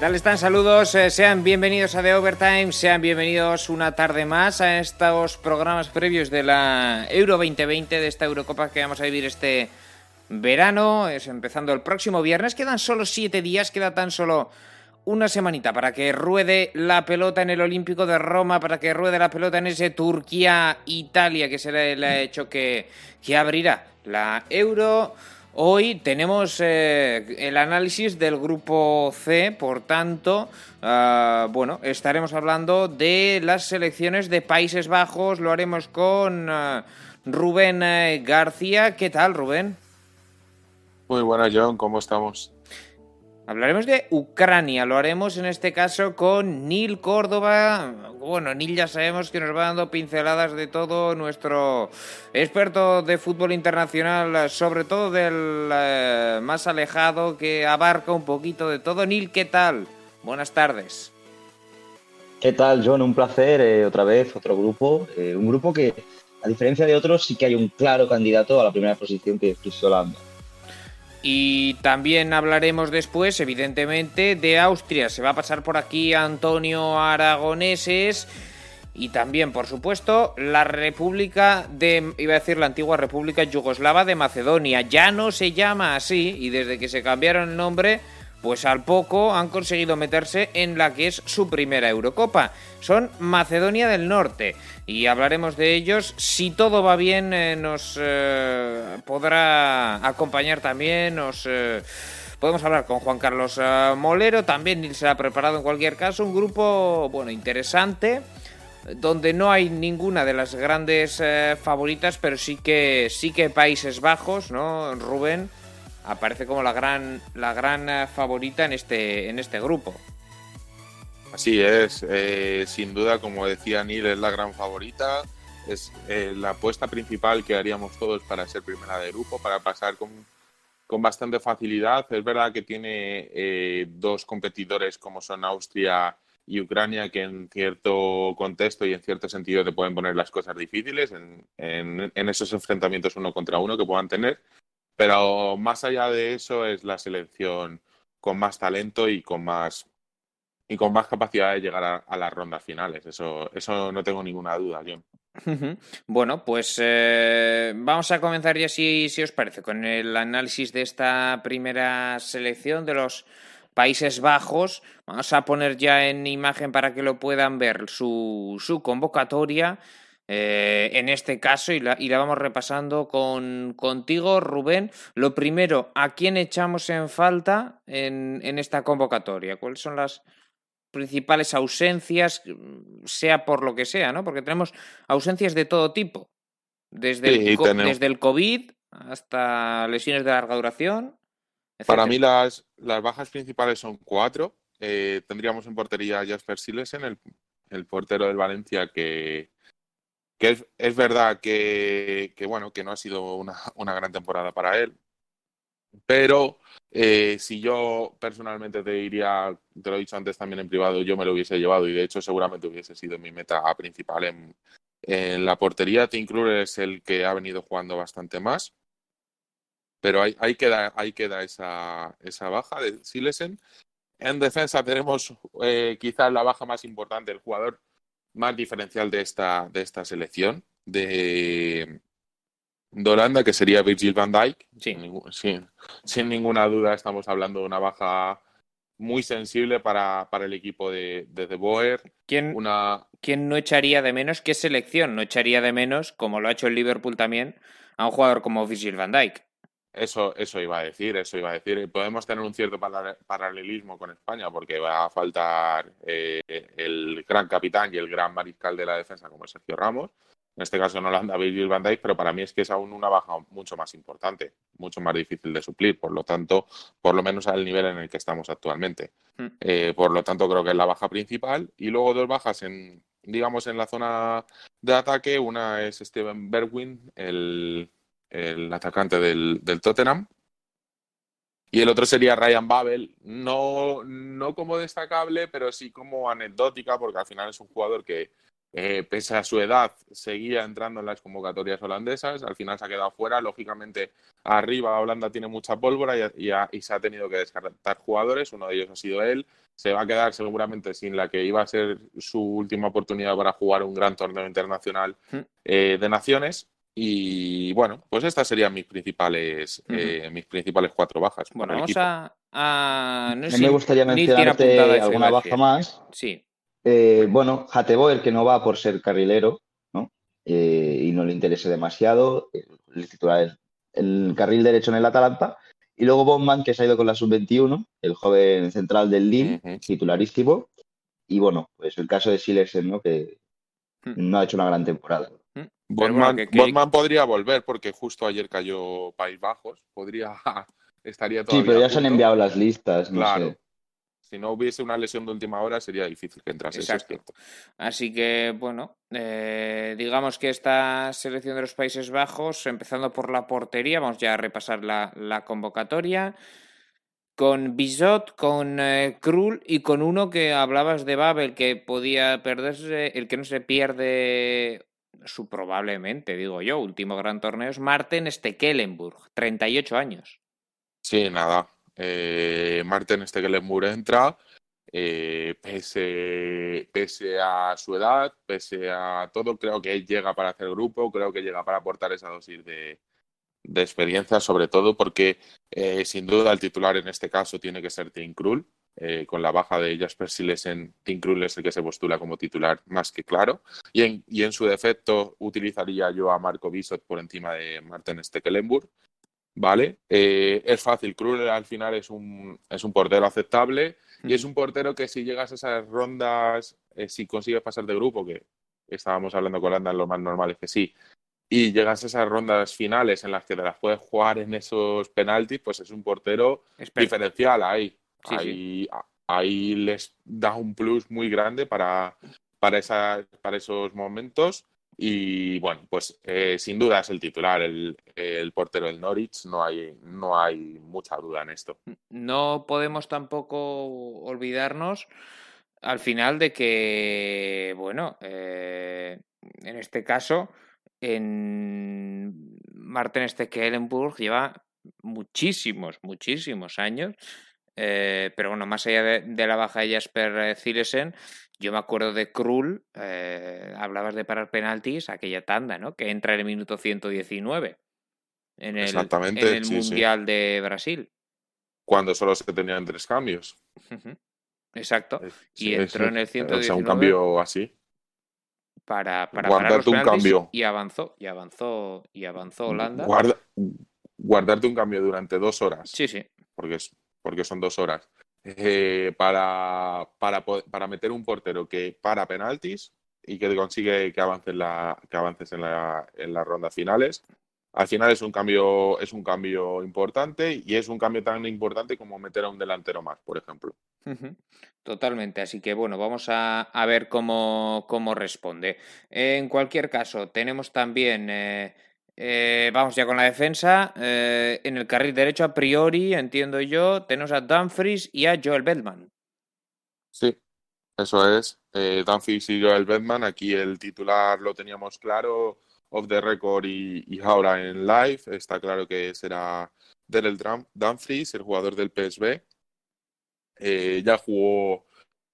tal están? Saludos, eh, sean bienvenidos a The Overtime, sean bienvenidos una tarde más a estos programas previos de la Euro 2020, de esta Eurocopa que vamos a vivir este verano, es empezando el próximo viernes, quedan solo siete días, queda tan solo una semanita para que ruede la pelota en el Olímpico de Roma, para que ruede la pelota en ese Turquía-Italia que será el hecho que, que abrirá la Euro. Hoy tenemos eh, el análisis del grupo C, por tanto, uh, bueno, estaremos hablando de las selecciones de Países Bajos, lo haremos con uh, Rubén eh, García. ¿Qué tal, Rubén? Muy buenas, John, ¿cómo estamos? Hablaremos de Ucrania, lo haremos en este caso con Nil Córdoba. Bueno, Nil ya sabemos que nos va dando pinceladas de todo, nuestro experto de fútbol internacional, sobre todo del eh, más alejado, que abarca un poquito de todo. Nil, ¿qué tal? Buenas tardes. ¿Qué tal, John? Un placer, eh, otra vez, otro grupo. Eh, un grupo que, a diferencia de otros, sí que hay un claro candidato a la primera posición que es Holanda. Y también hablaremos después, evidentemente, de Austria. Se va a pasar por aquí Antonio Aragoneses. Y también, por supuesto, la República de, iba a decir la antigua República Yugoslava de Macedonia. Ya no se llama así y desde que se cambiaron el nombre pues al poco han conseguido meterse en la que es su primera Eurocopa. Son Macedonia del Norte y hablaremos de ellos. Si todo va bien, eh, nos eh, podrá acompañar también, nos... Eh, podemos hablar con Juan Carlos Molero, también se ha preparado en cualquier caso un grupo, bueno, interesante, donde no hay ninguna de las grandes favoritas, pero sí que, sí que Países Bajos, ¿no, Rubén? Aparece como la gran, la gran eh, favorita en este, en este grupo. Así es, eh, sin duda, como decía Neil, es la gran favorita. Es eh, la apuesta principal que haríamos todos para ser primera de grupo, para pasar con, con bastante facilidad. Es verdad que tiene eh, dos competidores como son Austria y Ucrania, que en cierto contexto y en cierto sentido te pueden poner las cosas difíciles en, en, en esos enfrentamientos uno contra uno que puedan tener. Pero más allá de eso es la selección con más talento y con más y con más capacidad de llegar a, las rondas finales. Eso, eso no tengo ninguna duda, John. Bueno, pues eh, vamos a comenzar ya, si, si os parece, con el análisis de esta primera selección de los Países Bajos. Vamos a poner ya en imagen para que lo puedan ver su, su convocatoria. Eh, en este caso, y la, y la vamos repasando con, contigo, Rubén. Lo primero, ¿a quién echamos en falta en, en esta convocatoria? ¿Cuáles son las principales ausencias, sea por lo que sea, ¿no? Porque tenemos ausencias de todo tipo. Desde, Sí, el, co- tenemos- desde el COVID hasta lesiones de larga duración. Para mí las, las bajas principales son cuatro. Eh, tendríamos en portería a Jasper Silesen, el, el portero del Valencia, que, que es, verdad que, bueno, que no ha sido una, gran temporada para él. Pero eh, si yo personalmente te diría, te lo he dicho antes también en privado, yo me lo hubiese llevado y de hecho seguramente hubiese sido mi meta principal en, la portería. Tim Krul es el que ha venido jugando bastante más. Pero ahí, ahí queda, ahí queda esa, esa baja de Silesen. En defensa tenemos eh, quizás la baja más importante, el jugador más diferencial de esta, de esta selección de, de Holanda, que sería Virgil van Dijk. Sí. Sin, ninguna duda estamos hablando de una baja muy sensible para, para el equipo de, de De Boer. ¿Quién, Una, quién no echaría de menos? ¿Qué selección no echaría de menos, como lo ha hecho el Liverpool también, a un jugador como Virgil van Dijk? Eso, eso iba a decir, eso iba a decir. Podemos tener un cierto para- paralelismo con España porque va a faltar eh, el gran capitán y el gran mariscal de la defensa como es Sergio Ramos. En este caso en Holanda, Virgil van Dijk, pero para mí es que es aún una baja mucho más importante, mucho más difícil de suplir. Por lo tanto, por lo menos al nivel en el que estamos actualmente. Mm. Eh, por lo tanto, creo que es la baja principal. Y luego dos bajas en, digamos, en la zona de ataque. Una es Steven Bergwijn, el, el atacante del, del Tottenham. Y el otro sería Ryan Babel, no, no como destacable, pero sí como anecdótica, porque al final es un jugador que, eh, pese a su edad, seguía entrando en las convocatorias holandesas. Al final se ha quedado fuera. Lógicamente, arriba Holanda tiene mucha pólvora y, se ha tenido que descartar jugadores. Uno de ellos ha sido él. Se va a quedar seguramente sin la que iba a ser su última oportunidad para jugar un gran torneo internacional hmm. eh, de naciones. Y bueno, pues estas serían mis principales, eh, mis principales cuatro bajas. Bueno, vamos a, a... No me gustaría mencionarte alguna baja más. Sí. Eh, bueno, Hateboer, que no va por ser carrilero, ¿no? Eh, y no le interese demasiado. El titular es el carril derecho en el Atalanta. Y luego Bowman, que se ha ido con la sub-21, el joven central del Lille, titularísimo. Y bueno, pues el caso de Silesen, ¿no? Que hmm. no ha hecho una gran temporada. Botman, podría volver porque justo ayer cayó País Bajos. Podría, estaría todavía. Sí, pero ya se han enviado las listas. No claro si no hubiese una lesión de última hora sería difícil que entrase. Exacto. Así que, bueno, eh, digamos que esta selección de los Países Bajos, empezando por la portería, vamos ya a repasar la, convocatoria, con Bizot, con eh, Krul y con uno que hablabas de Babel, que podía perderse, el que no se pierde su probablemente, digo yo, último gran torneo es Marten Stekelenburg, 38 años. Sí, nada, eh, Martin Stegelenburg entra, eh, pese, pese, a su edad, pese a todo, creo que llega para hacer grupo, creo que llega para aportar esa dosis de, experiencia, sobre todo porque eh, sin duda el titular en este caso tiene que ser Tim Krul. Eh, con la baja de Jasper Silesen, Tim Krul es el que se postula como titular más que claro. Y en, y en su defecto utilizaría yo a Marco Bisot por encima de Martin Stekelenburg. ¿vale? Eh, es fácil, Krul al final es un, es un portero aceptable y es un portero que si llegas a esas rondas, eh, si consigues pasar de grupo, que estábamos hablando con Holanda, lo más normal es que sí, y llegas a esas rondas finales en las que te las puedes jugar en esos penaltis, pues es un portero diferencial ahí. Ahí, ahí les da un plus muy grande para, para, esa, para esos momentos y bueno, pues eh, sin duda es el titular, el, portero del Norwich, no hay, no hay mucha duda en esto. No podemos tampoco olvidarnos al final de que, bueno, eh, en este caso, en Martin Stekelenburg lleva muchísimos, muchísimos años. Eh, pero bueno, más allá de, la baja de Jasper Zilesen, yo me acuerdo de Krul, eh, hablabas de parar penaltis, aquella tanda, ¿no? Que entra en el minuto 119 en el, en el Mundial de Brasil. Cuando solo se tenían tres cambios. Exacto. y entró en el 119. O sea, un cambio así. Para, para guardarte un cambio. Y avanzó, y avanzó, y avanzó Holanda. guardarte un cambio durante dos horas. Sí, sí. Porque, es, porque son dos horas eh, para, para, para, meter un portero que para penaltis y que consigue que, avance la, que avances en, la, en las rondas finales. Al final es un cambio, es un cambio importante y es un cambio tan importante como meter a un delantero más, por ejemplo. Totalmente, así que bueno, vamos a, a ver cómo, cómo, responde. En cualquier caso, tenemos también eh, eh, vamos ya con la defensa. Eh, en el carril derecho, a priori, entiendo yo, tenemos a Dumfries y a Joel Bedman. Sí, eso es. Eh, Dumfries y Joel Bedman. Aquí el titular lo teníamos claro, off the record y, ahora en live. Está claro que será Daryl Dumfries, el jugador del PSB. ya jugó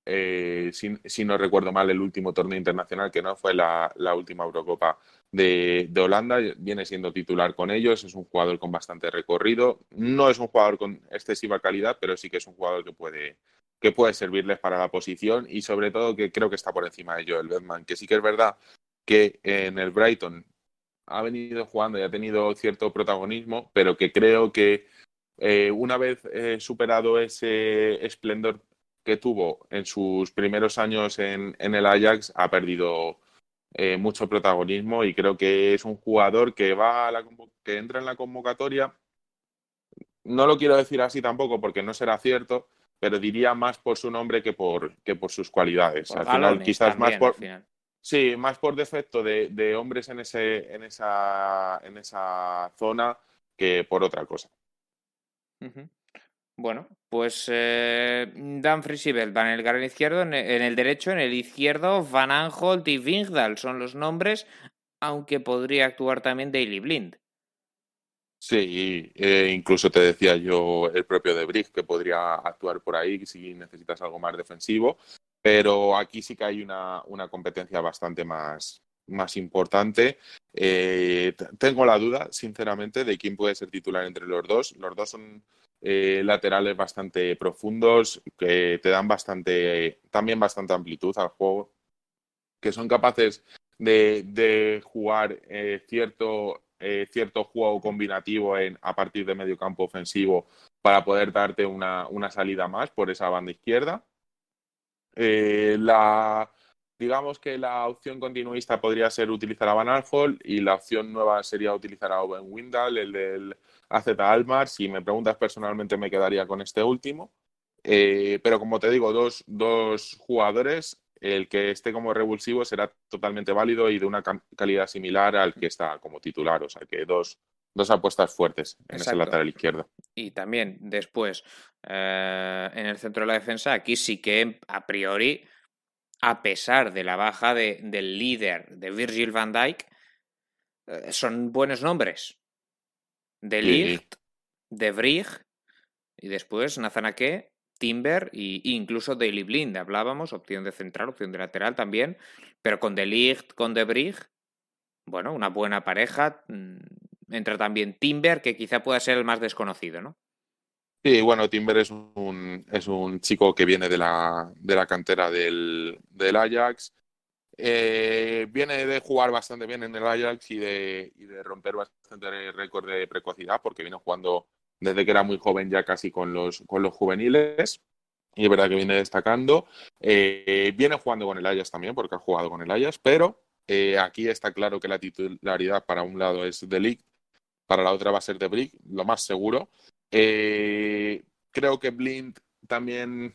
si, no recuerdo mal, el último torneo internacional, que no fue la, la última Eurocopa de, Holanda, viene siendo titular con ellos, es un jugador con bastante recorrido, no es un jugador con excesiva calidad, pero sí que es un jugador que puede, que puede servirles para la posición y sobre todo que creo que está por encima de Joel Bedman, que sí que es verdad que en el Brighton ha venido jugando y ha tenido cierto protagonismo, pero que creo que eh, una vez eh, superado ese esplendor que tuvo en sus primeros años en, en el Ajax, ha perdido eh, mucho protagonismo y creo que es un jugador que va a la, que entra en la convocatoria. No lo quiero decir así tampoco porque no será cierto, pero diría más por su nombre que por, que por sus cualidades. al final, quizás más por. Sí, más por defecto de, hombres en, ese, en, esa, en esa zona que por otra cosa. Bueno, pues eh, Dan Frisibel va en el carril izquierdo, en el derecho, en el izquierdo, Van Aanholt y Vingdal son los nombres, aunque podría actuar también Daily Blind. Sí, eh, incluso te decía yo el propio De Brick que podría actuar por ahí si necesitas algo más defensivo, pero aquí sí que hay una, una competencia bastante más, más importante. Eh, tengo la duda, sinceramente, de quién puede ser titular entre los dos. Los dos son eh, laterales bastante profundos, que te dan bastante, también bastante amplitud al juego, que son capaces de, jugar cierto eh, cierto juego combinativo en, a partir de medio campo ofensivo para poder darte una, una salida más por esa banda izquierda. Eh, la, digamos que la opción continuista podría ser utilizar a Van Alfol y la opción nueva sería utilizar a Owen Windal, el del AZ Almar. Si me preguntas personalmente, me quedaría con este último. Eh, pero como te digo, dos, dos jugadores el que esté como revulsivo será totalmente válido y de una calidad similar al que está como titular. O sea que dos, dos apuestas fuertes en ese lateral izquierdo. Y también después, eh, en el centro de la defensa, aquí sí que a priori, a pesar de la baja de, del líder de Virgil van Dijk, eh, son buenos nombres. De Ligt, de Brig y después Nazanaque Timber e incluso Daily Blind, hablábamos, opción de central, opción de lateral también, pero con De Ligt, con De Brig, bueno, una buena pareja. Mm, entra también Timber, que quizá pueda ser el más desconocido, ¿no? Sí, bueno, Timber es un, es un chico que viene de la, de la cantera del, del Ajax. Eh, viene de jugar bastante bien en el Ajax y de, y de romper bastante récord de precocidad, porque vino jugando desde que era muy joven ya casi con los, con los juveniles. Y es verdad que viene destacando. Eh, viene jugando con el Ajax también, porque ha jugado con el Ajax, pero eh, aquí está claro que la titularidad para un lado es de Ligt, para la otra va a ser de Brick, lo más seguro. Eh, creo que Blind también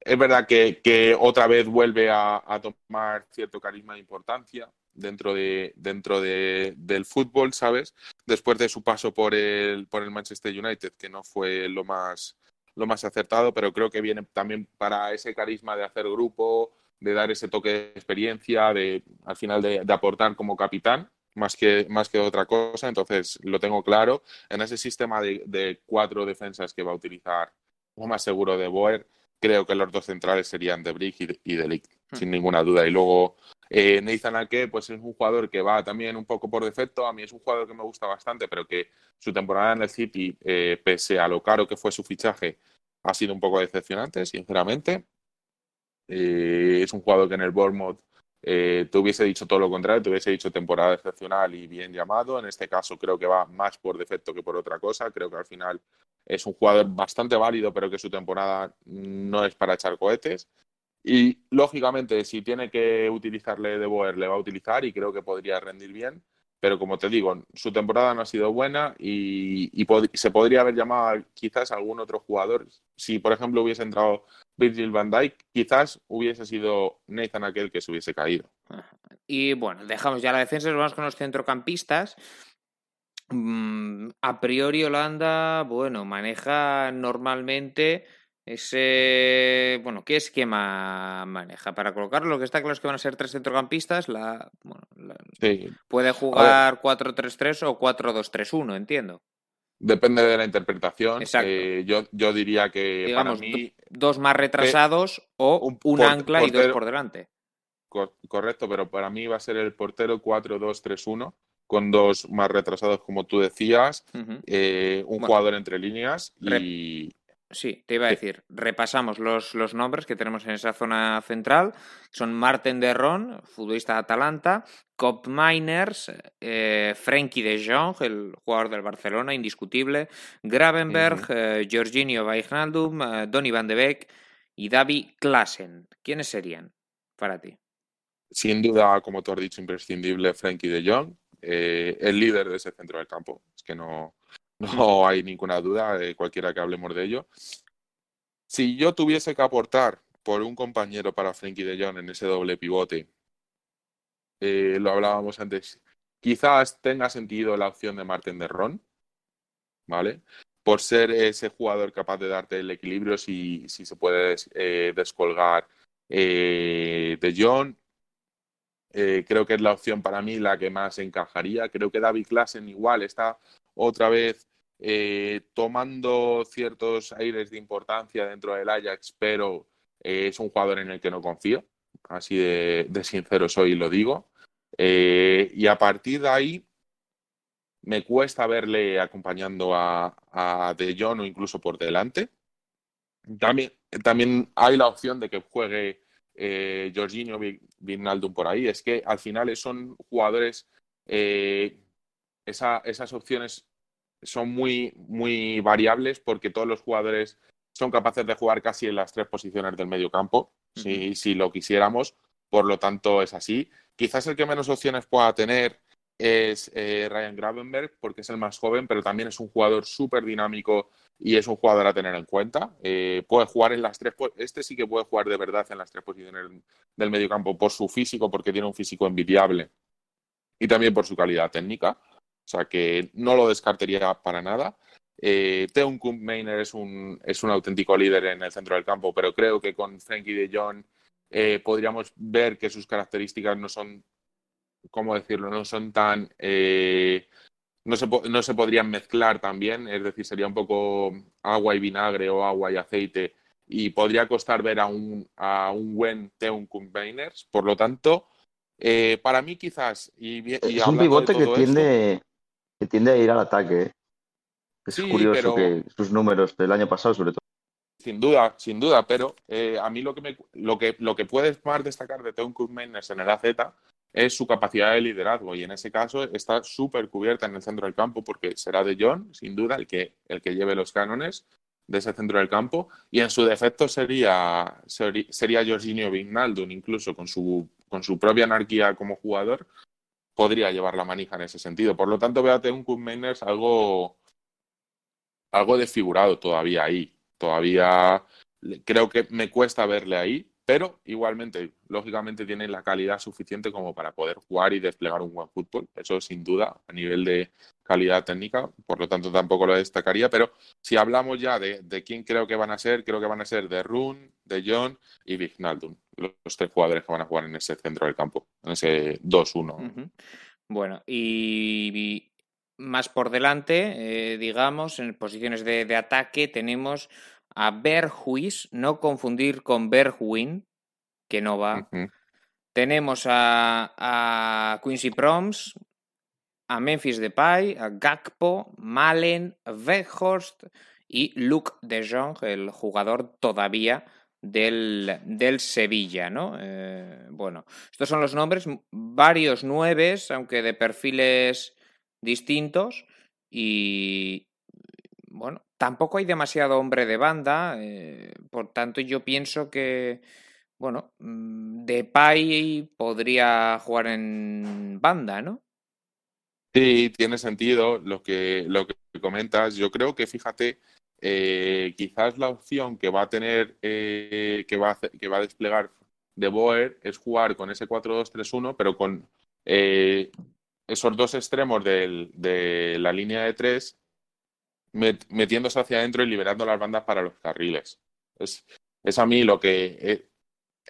es verdad que, que otra vez vuelve a, a, tomar cierto carisma e importancia dentro, de, dentro de, del fútbol, ¿sabes? Después de su paso por el, por el Manchester United, que no fue lo más, lo más acertado, pero creo que viene también para ese carisma de hacer grupo, de dar ese toque de experiencia, de al final de, de aportar como capitán, más que, más que otra cosa. Entonces, lo tengo claro. En ese sistema de, de cuatro defensas que va a utilizar, lo más seguro de Boer, creo que los dos centrales serían de Brick y de, Ligt, hmm. sin ninguna duda. Y luego eh, Nathan Ake, pues es un jugador que va también un poco por defecto. A mí es un jugador que me gusta bastante, pero que su temporada en el City, eh, pese a lo caro que fue su fichaje, ha sido un poco decepcionante, sinceramente. Eh, es un jugador que en el Bournemouth te hubiese dicho todo lo contrario, te hubiese dicho temporada excepcional y bien llamado. En este caso creo que va más por defecto que por otra cosa. Creo que al final es un jugador bastante válido, pero que su temporada no es para echar cohetes. Y lógicamente, si tiene que utilizarle de Boer, le va a utilizar y creo que podría rendir bien. Pero como te digo, su temporada no ha sido buena y, se podría haber llamado quizás a algún otro jugador. Si, por ejemplo, hubiese entrado Virgil van Dijk, quizás hubiese sido Nathan aquel que se hubiese caído. Y bueno, dejamos ya la defensa y vamos con los centrocampistas. Mm, a priori Holanda, bueno, maneja normalmente ese, bueno, ¿qué esquema maneja? Para colocarlo, lo que está claro es que van a ser tres centrocampistas. La, bueno, Puede jugar 4-3-3 o 4-2-3-1, entiendo. Depende de la interpretación. Eh, yo, yo diría que para mí... Dos más retrasados o un, ancla y dos por delante. correcto, pero para mí va a ser el portero 4-2-3-1 con dos más retrasados, como tú decías, eh, un jugador entre líneas y, Sí, te iba a decir, repasamos los, los, nombres que tenemos en esa zona central. Son Martin Derron, futbolista de Atalanta, Cop Miners, eh, Frenkie de Jong, el jugador del Barcelona, indiscutible, Gravenberg, uh Jorginho Wijnaldum, eh, Donny van de Beek y Davi Klassen. ¿Quiénes serían para ti? Sin duda, como tú has dicho, imprescindible Frenkie de Jong, el líder de ese centro del campo. Es que no, no hay ninguna duda de cualquiera que hablemos de ello. Si yo tuviese que aportar por un compañero para Frankie de Jong en ese doble pivote, eh, lo hablábamos antes, quizás tenga sentido la opción de Martin de Ron, ¿vale? por ser ese jugador capaz de darte el equilibrio si, si se puede eh, descolgar eh, de John. Creo que es la opción para mí la que más encajaría. Creo que David Klassen igual está otra vez tomando ciertos aires de importancia dentro del Ajax, pero es un jugador en el que no confío. Así de, sincero soy y lo digo. y a partir de ahí, me cuesta verle acompañando a, a De Jong o incluso por delante. También, también hay la opción de que juegue eh, Jorginho Vignaldum por ahí. Es que al final son jugadores, eh, esas opciones son muy, muy variables porque todos los jugadores son capaces de jugar casi en las tres posiciones del medio campo, si, si lo quisiéramos. Por lo tanto, es así. Quizás el que menos opciones pueda tener es eh, Ryan Gravenberg, porque es el más joven, pero también es un jugador súper dinámico y es un jugador a tener en cuenta. Eh, puede jugar en las tres, este sí que puede jugar de verdad en las tres posiciones del mediocampo por su físico, porque tiene un físico envidiable y también por su calidad técnica. O sea que no lo descartaría para nada. Eh, Teun Mainer es un, es un auténtico líder en el centro del campo, pero creo que con Frankie de Jong eh, podríamos ver que sus características no son ¿cómo decirlo? No son tan... Eh, no, se, no se podrían mezclar también, es decir, sería un poco agua y vinagre o agua y aceite y podría costar ver a un, a un buen Teun Combiners. Por lo tanto, eh, para mí quizás... Y, es un pivote que tiende, que tiende a ir al ataque. ¿eh? Es curioso que sus números del año pasado, sobre todo. Sin duda, sin duda, pero a mí lo que, me, lo que, lo que puedes más destacar de Teun Mainers en el AZ es su capacidad de liderazgo y en ese caso está súper cubierta en el centro del campo porque será de John, sin duda, el que, el que lleve los cánones de ese centro del campo y en su defecto sería, sería Jorginho Vignaldum, incluso con su, con su propia anarquía como jugador, podría llevar la manija en ese sentido. Por lo tanto, véate un Mainers algo, algo desfigurado todavía ahí. Todavía creo que me cuesta verle ahí, pero igualmente, lógicamente, tiene la calidad suficiente como para poder jugar y desplegar un buen fútbol. Eso sin duda, a nivel de calidad técnica, por lo tanto tampoco lo destacaría. Pero si hablamos ya de, quién creo que van a ser, creo que van a ser de Run, de John y Vignaldum, los tres jugadores que van a jugar en ese centro del campo, en ese 2-1. Bueno, y, más por delante, eh, digamos, en posiciones de, de ataque tenemos a Berhuis, no confundir con Berwin, que no va. Tenemos a, a, Quincy Proms, a Memphis Depay, a Gakpo, Malen, Weghorst y Luke de Jong, el jugador todavía del, del Sevilla, ¿no? Eh, bueno, estos son los nombres, varios nueves, aunque de perfiles distintos, y bueno, Tampoco hay demasiado hombre de banda, eh, por tanto yo pienso que, bueno, mm, Depay podría jugar en banda, ¿no? Sí, tiene sentido lo que, lo que comentas. Yo creo que, fíjate, eh, quizás la opción que va a tener, eh, que, va a que va a desplegar De Boer es jugar con ese 4-2-3-1, pero con esos dos extremos de la línea de tres metiéndose hacia adentro y liberando las bandas para los carriles. Es, es a mí lo que eh,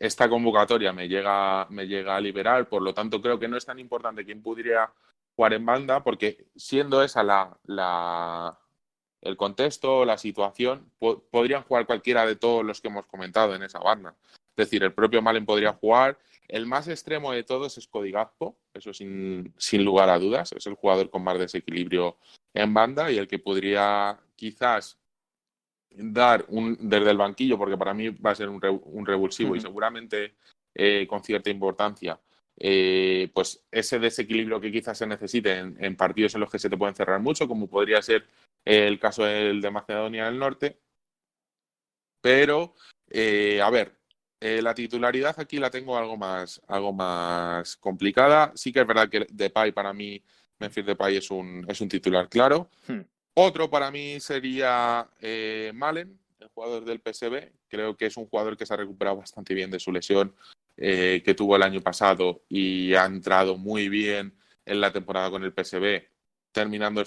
esta convocatoria me llega, me llega a liberar, por lo tanto creo que no es tan importante quién pudiera jugar en banda, porque siendo esa la, la el contexto, la situación, podrían jugar cualquiera de todos los que hemos comentado en esa banda. Es decir, el propio Malen podría jugar. El más extremo de todos es Codigazpo, eso sin, sin lugar a dudas. Es el jugador con más desequilibrio en banda y el que podría quizás dar un, desde el banquillo, porque para mí va a ser un, un revulsivo y seguramente eh, con cierta importancia, eh, pues ese desequilibrio que quizás se necesite en, partidos en los que se te pueden cerrar mucho, como podría ser el caso del de Macedonia del Norte. Pero, eh, a ver, la titularidad aquí la tengo algo más, algo más complicada. Sí que es verdad que Depay para mí Memphis Depay es un, es un titular claro. Hmm. Otro para mí sería eh, Malen, el jugador del PSB. Creo que es un jugador que se ha recuperado bastante bien de su lesión eh, que tuvo el año pasado y ha entrado muy bien en la temporada con el PSB, terminando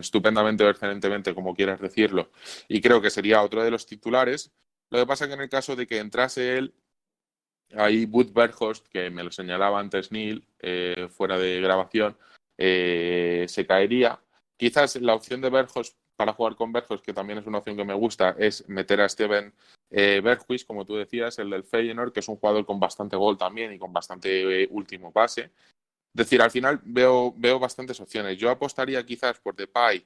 estupendamente o excelentemente, como quieras decirlo, y creo que sería otro de los titulares. Lo que pasa es que en el caso de que entrase él, ahí Bud Berghost, que me lo señalaba antes Neil, eh, fuera de grabación, eh, se caería. Quizás la opción de Berghost para jugar con Berghuis, que también es una opción que me gusta, es meter a Steven eh, como tú decías, el del Feyenoord, que es un jugador con bastante gol también y con bastante eh, último pase. Es decir, al final veo, veo bastantes opciones. Yo apostaría quizás por Depay,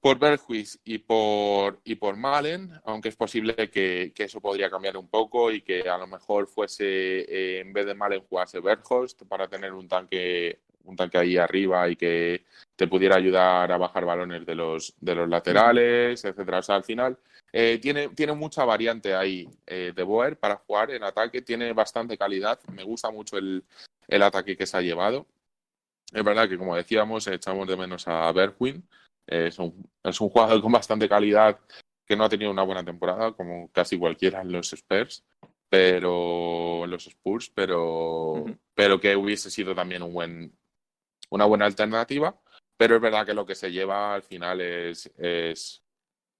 por Berghuis y por, y por Malen, aunque es posible que, eso podría cambiar un poco y que a lo mejor fuese, eh, en vez de Malen, jugase Berghost para tener un tanque un tanque ahí arriba y que te pudiera ayudar a bajar balones de los, de los laterales, etcétera. O sea, al final eh, tiene, tiene mucha variante ahí eh, de Boer para jugar en ataque, tiene bastante calidad, me gusta mucho el, ataque que se ha llevado. Es verdad que, como decíamos, echamos de menos a Bergwin. es, un, es un jugador con bastante calidad que no ha tenido una buena temporada, como casi cualquiera en los Spurs, pero los Spurs, pero, pero que hubiese sido también un buen, una buena alternativa, pero es verdad que lo que se lleva al final es, es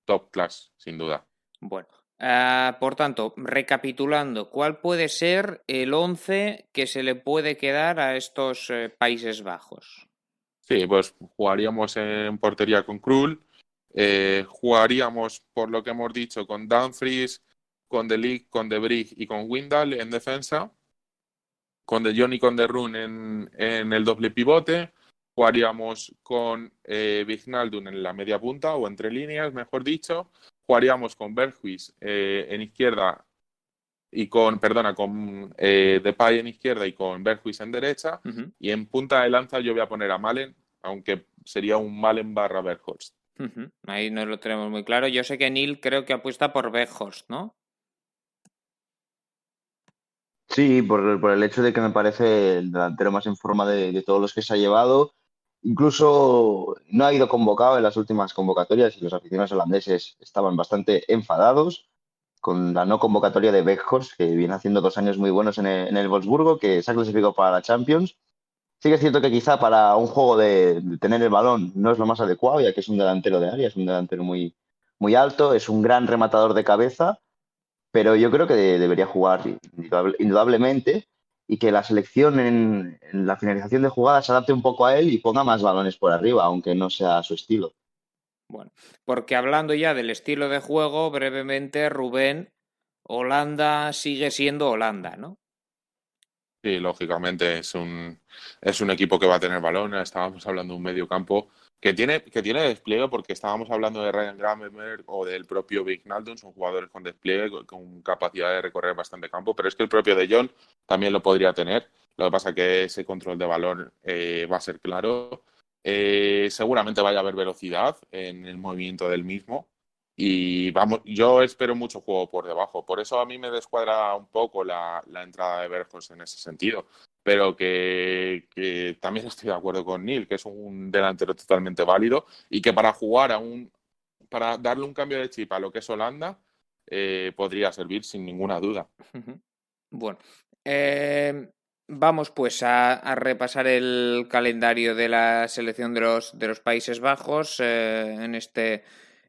top class, sin duda. Bueno, ah, por tanto, recapitulando, ¿cuál puede ser el 11 que se le puede quedar a estos eh, Países Bajos? Sí, pues jugaríamos en portería con Krul, eh, jugaríamos, por lo que hemos dicho, con Dumfries, con De Ligt, con De Brig y con Windal en defensa con De Jong y con De Run en, el doble pivote. Jugaríamos con eh, en la media punta o entre líneas, mejor dicho. Jugaríamos con Berghuis eh, en izquierda y con, perdona, con eh, Depay en izquierda y con Berghuis en derecha. Y en punta de lanza yo voy a poner a Malen, aunque sería un Malen barra Berghorst. Ahí no lo tenemos muy claro. Yo sé que Neil creo que apuesta por Berghorst, ¿no? Sí, por, el hecho de que me parece el delantero más en forma de, todos los que se ha llevado. Incluso no ha ido convocado en las últimas convocatorias y los aficionados holandeses estaban bastante enfadados con la no convocatoria de Beckhorst, que viene haciendo dos años muy buenos en el, en Wolfsburgo, que se ha clasificado para la Champions. Sí que es cierto que quizá para un juego de, tener el balón no es lo más adecuado, ya que es un delantero de área, es un delantero muy, muy alto, es un gran rematador de cabeza pero yo creo que debería jugar indudablemente y que la selección en, la finalización de jugadas se adapte un poco a él y ponga más balones por arriba, aunque no sea su estilo. Bueno, porque hablando ya del estilo de juego, brevemente, Rubén, Holanda sigue siendo Holanda, ¿no? Sí, lógicamente es un, es un equipo que va a tener balón. Estábamos hablando de un medio campo que tiene, que tiene despliegue porque estábamos hablando de Ryan Gravenberg o del propio Big Naldon, son jugadores con despliegue, con, capacidad de recorrer bastante campo, pero es que el propio De Jong también lo podría tener. Lo que pasa es que ese control de balón eh, va a ser claro. Eh, seguramente vaya a haber velocidad en el movimiento del mismo. Y vamos, yo espero mucho juego por debajo. Por eso a mí me descuadra un poco la, la entrada de Berjos en ese sentido pero que, también estoy de acuerdo con Neil, que es un delantero totalmente válido y que para jugar a un, para darle un cambio de chip a lo que es Holanda, eh, podría servir sin ninguna duda. Bueno, eh, vamos pues a, repasar el calendario de la selección de los, de los Países Bajos eh, en este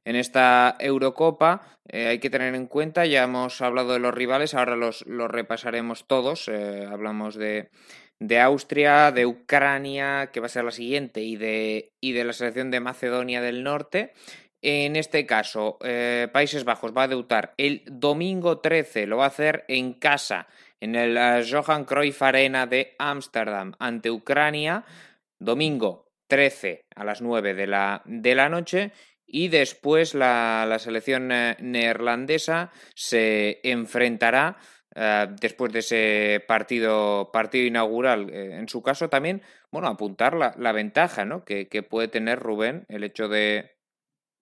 en esta Eurocopa. Eh, hay que tener en cuenta, ya hemos hablado de los rivales, ahora los, los repasaremos todos. Eh, hablamos de, de, Austria, de Ucrania, que va a ser la siguiente, y de, y de la selección de Macedonia del Norte. En este caso, eh, Países Bajos va a debutar el domingo 13, lo va a hacer en casa, en el Johan Cruyff Arena de Ámsterdam, ante Ucrania. Domingo 13 a las 9 de la, de la noche y después la, selección eh, neerlandesa se enfrentará eh, después de ese partido, partido inaugural, eh, en su caso también, bueno, apuntar la, ventaja ¿no? que, puede tener Rubén, el hecho de,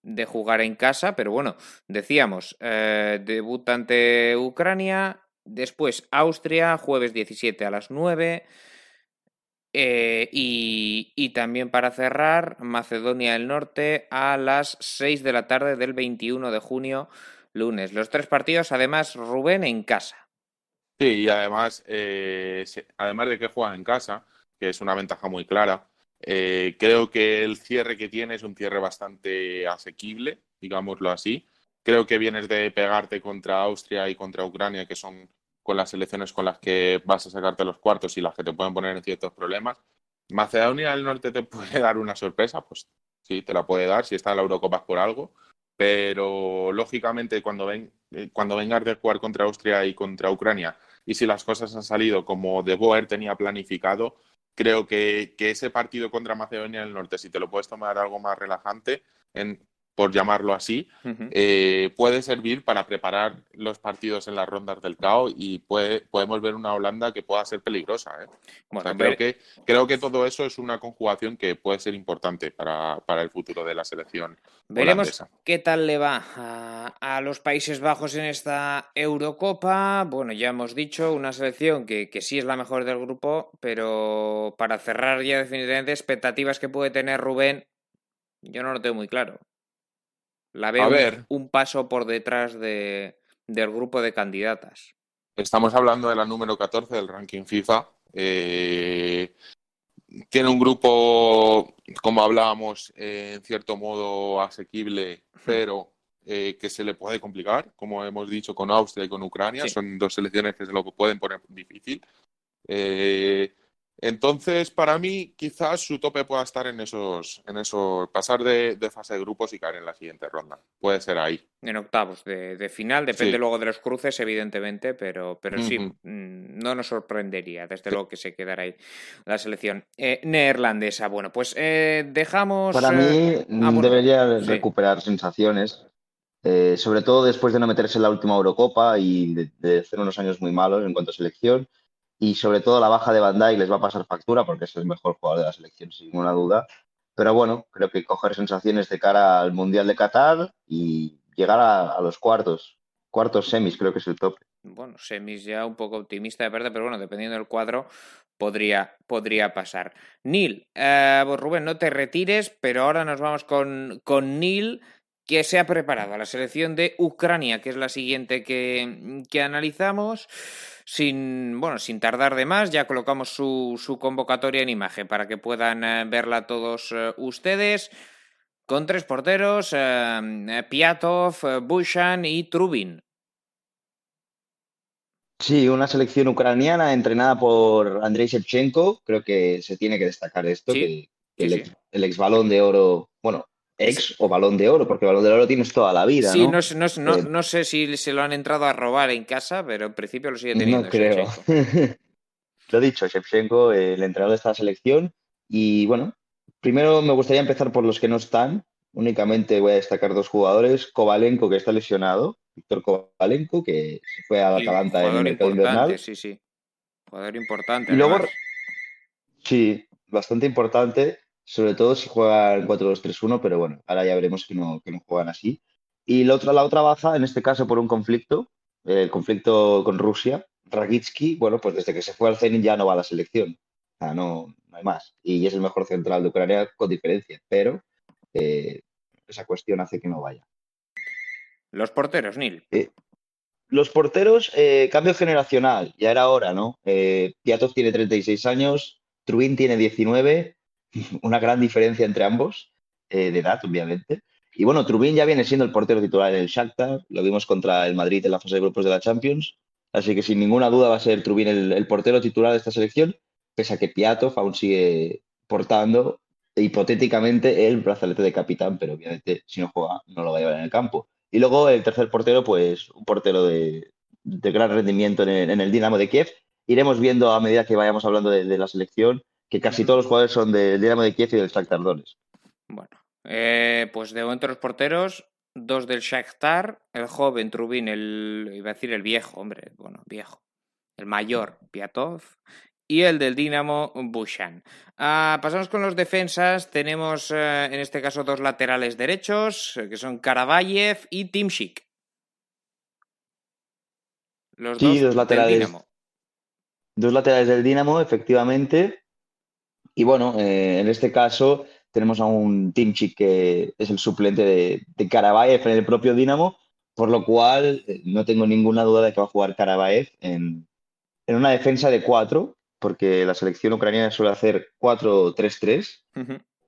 de jugar en casa, pero bueno, decíamos, debut ante Ucrania, después Austria, jueves 17 a las 9, eh, y, también para cerrar, Macedonia del Norte a las 6 de la tarde del 21 de junio, lunes. Los tres partidos, además, Rubén en casa. Sí, y además, eh, además de que juegan en casa, que es una ventaja muy clara, Eh, creo que el cierre que tiene es un cierre bastante asequible, digámoslo así. Creo que vienes de pegarte contra Austria y contra Ucrania, que son con las selecciones con las que vas a sacarte los cuartos y las que te pueden poner en ciertos problemas. Macedonia del Norte te puede dar una sorpresa, pues sí, te la puede dar si está en la Eurocopa por algo, pero lógicamente cuando, ven, eh, cuando vengas de jugar contra Austria y contra Ucrania y si las cosas han salido como De Boer tenía planificado, creo que, que, ese partido contra Macedonia del Norte, si te lo puedes tomar algo más relajante, en, por llamarlo así, eh, puede servir para preparar los partidos en las rondas del CAO y puede, podemos ver una Holanda que pueda ser peligrosa. ¿eh? creo, que, creo que todo eso es una conjugación que puede ser importante para, el futuro de la selección. Veremos qué tal le va a, los Países Bajos en esta Eurocopa. Bueno, ya hemos dicho, una selección que, que sí es la mejor del grupo, pero para cerrar ya definitivamente expectativas que puede tener Rubén, yo no lo tengo muy claro. La veo un paso por detrás de, del grupo de candidatas. Estamos hablando de la número 14 del ranking FIFA. Eh, tiene un grupo, como hablábamos, en cierto modo asequible, pero eh, que se le puede complicar, como hemos dicho con Austria y con Ucrania. Son dos selecciones que se lo pueden poner difícil. Eh, entonces, para mí, quizás su tope pueda estar en esos, en esos, pasar de, fase de grupos y caer en la siguiente ronda. Puede ser ahí. En octavos de, final, depende luego de los cruces, evidentemente, pero, pero sí, mm, no nos sorprendería, desde luego que se quedará ahí la selección eh, neerlandesa. Bueno, pues eh, dejamos. Para mí eh, debería recuperar sensaciones. sobre todo después de no meterse en la última Eurocopa y de, de hacer unos años muy malos en cuanto a selección y sobre todo la baja de Bandai les va a pasar factura porque es el mejor jugador de la selección, sin ninguna duda. Pero bueno, creo que coger sensaciones de cara al Mundial de Qatar y llegar a, los cuartos, cuartos semis creo que es el tope. Bueno, semis ya un poco optimista de verdad, pero bueno, dependiendo del cuadro podría, podría pasar. Neil, eh, pues Rubén, no te retires, pero ahora nos vamos con, con Neil que se ha preparado a la selección de Ucrania, que es la siguiente que, que analizamos. Sin, bueno, sin tardar de más, ya colocamos su, su convocatoria en imagen para que puedan eh, verla todos eh, ustedes. Con tres porteros, eh, Piatov, Bushan y Trubin. Sí, una selección ucraniana entrenada por Andrei Shevchenko. Creo que se tiene que destacar esto, que, el, el, ex balón de oro, bueno, ex o balón de oro, porque balón de oro tienes toda la vida. Sí, no, no, sé si se lo han entrado a robar en casa, pero en principio lo sigue teniendo. No creo. lo he dicho, Shevchenko, el entrenador de esta selección. Y bueno, primero me gustaría empezar por los que no están. Únicamente voy a destacar dos jugadores. Kovalenko, que está lesionado. Víctor Kovalenko, que se fue a la Atalanta en el mercado invernal. Sí, sí. Jugador importante. Y luego, sí, bastante importante sobre todo si juegan 4-2-3-1, pero bueno, ahora ya veremos que no, que no juegan así. Y la otra, la otra baja, en este caso por un conflicto, el conflicto con Rusia. Ragitsky, bueno, pues desde que se fue al Zenit ya no va a la selección. O sea, no, no hay más. Y es el mejor central de Ucrania con diferencia, pero eh, esa cuestión hace que no vaya. Los porteros, Neil. Eh, los porteros, eh, cambio generacional, ya era hora, ¿no? Piatov tiene 36 años, Trubin tiene 19, una gran diferencia entre ambos, eh, de edad, obviamente. Y bueno, Trubin ya viene siendo el portero titular del Shakhtar, lo vimos contra el Madrid en la fase de grupos de la Champions, así que sin ninguna duda va a ser Trubin el, portero titular de esta selección, pese a que Piatov aún sigue portando hipotéticamente el brazalete de capitán, pero obviamente si no juega no lo va a llevar en el campo. Y luego el tercer portero, pues un portero de, gran rendimiento en el, Dinamo de Kiev. Iremos viendo a medida que vayamos hablando de la selección que casi todos los jugadores son del Dinamo de Kiev y del Shakhtar Donetsk. Bueno, eh, pues de momento los porteros, dos del Shakhtar, el joven Trubin, el, iba a decir el viejo, hombre, bueno, viejo, el mayor Piatov y el del Dinamo Bushan. Ah, pasamos con los defensas, tenemos eh, en este caso dos laterales derechos, eh, que son Karavayev y Timshik. Los dos, laterales. Dos laterales del Dinamo, efectivamente. Y bueno, eh, en este caso tenemos a un Timchik que es el suplente de, de en el propio Dinamo, por lo cual eh, no tengo ninguna duda de que va a jugar Karavaev en, una defensa de cuatro, porque la selección ucraniana suele hacer 4-3-3.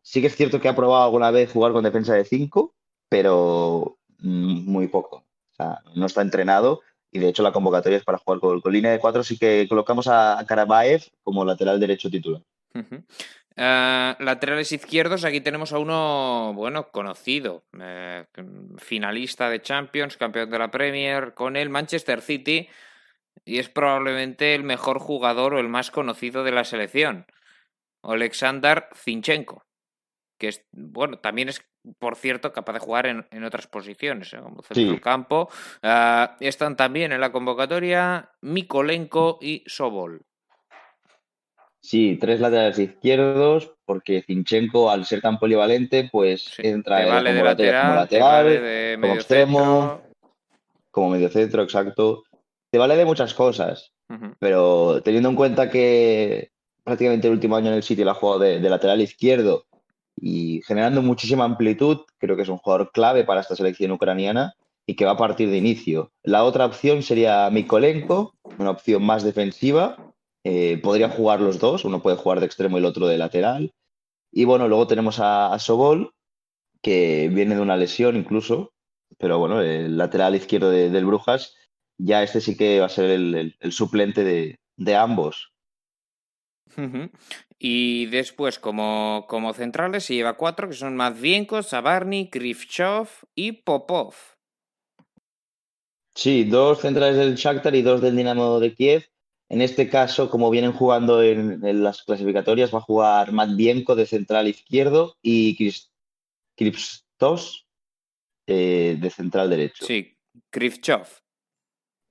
Sí que es cierto que ha probado alguna vez jugar con defensa de 5, pero muy poco. O sea, no está entrenado y de hecho la convocatoria es para jugar con, línea de 4, así que colocamos a Karabaev como lateral derecho titular. Eh, laterales izquierdos, aquí tenemos a uno, bueno, conocido, eh, finalista de Champions, campeón de la Premier, con el Manchester City, y es probablemente el mejor jugador o el más conocido de la selección, Alexander Zinchenko, que es, bueno, también es, por cierto, capaz de jugar en, otras posiciones, ¿eh? como centro del campo. están también en la convocatoria Mikolenko y Sobol. Sí, tres laterales izquierdos, porque Zinchenko, al ser tan polivalente, pues entra como, lateral, como extremo, como medio centro, exacto. Te vale de muchas cosas, pero teniendo en cuenta que prácticamente el último año en el sitio lo ha jugado de, lateral izquierdo y generando muchísima amplitud, creo que es un jugador clave para esta selección ucraniana y que va a partir de inicio. La otra opción sería Mikolenko, una opción más defensiva, eh, podría jugar los dos, uno puede jugar de extremo y el otro de lateral. Y bueno, luego tenemos a, Sobol, que viene de una lesión incluso, pero bueno, el lateral izquierdo del Brujas, ya este sí que va a ser el, suplente de, ambos. Y después, como, como, centrales, se lleva cuatro, que son Matvienko, Sabarny, Krivchov y Popov. Sí, dos centrales del Shakhtar y dos del Dinamo de Kiev. En este caso, como vienen jugando en, las clasificatorias, va a jugar Matvienko de central izquierdo y Kripstos eh, de central derecho. Sí, Krivchov.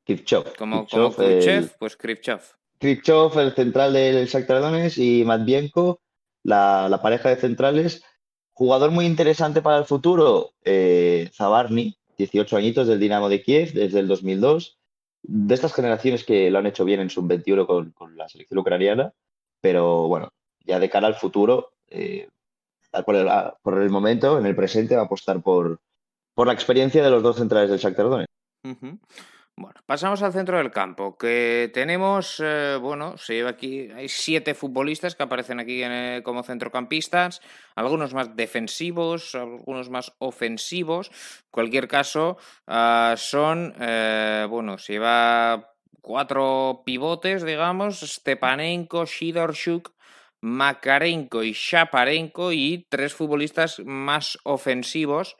Krivchov. Como, como pues Krivchov. Krivchov, el central del Shakhtar Donetsk, y Matvienko, la, la, pareja de centrales. Jugador muy interesante para el futuro, eh, Zabarny, 18 añitos del Dinamo de Kiev desde el 2002 de estas generaciones que lo han hecho bien en sub-21 con, la selección ucraniana, pero bueno, ya de cara al futuro, eh, por, el, momento, en el presente, va a apostar por, por la experiencia de los dos centrales del Shakhtar Donetsk. Bueno, pasamos al centro del campo, que tenemos, eh, bueno, se lleva aquí, hay siete futbolistas que aparecen aquí como centrocampistas, algunos más defensivos, algunos más ofensivos. En cualquier caso, ah, son, eh, bueno, se lleva cuatro pivotes, digamos, Stepanenko, Shidorchuk, Makarenko y Shaparenko y tres futbolistas más ofensivos,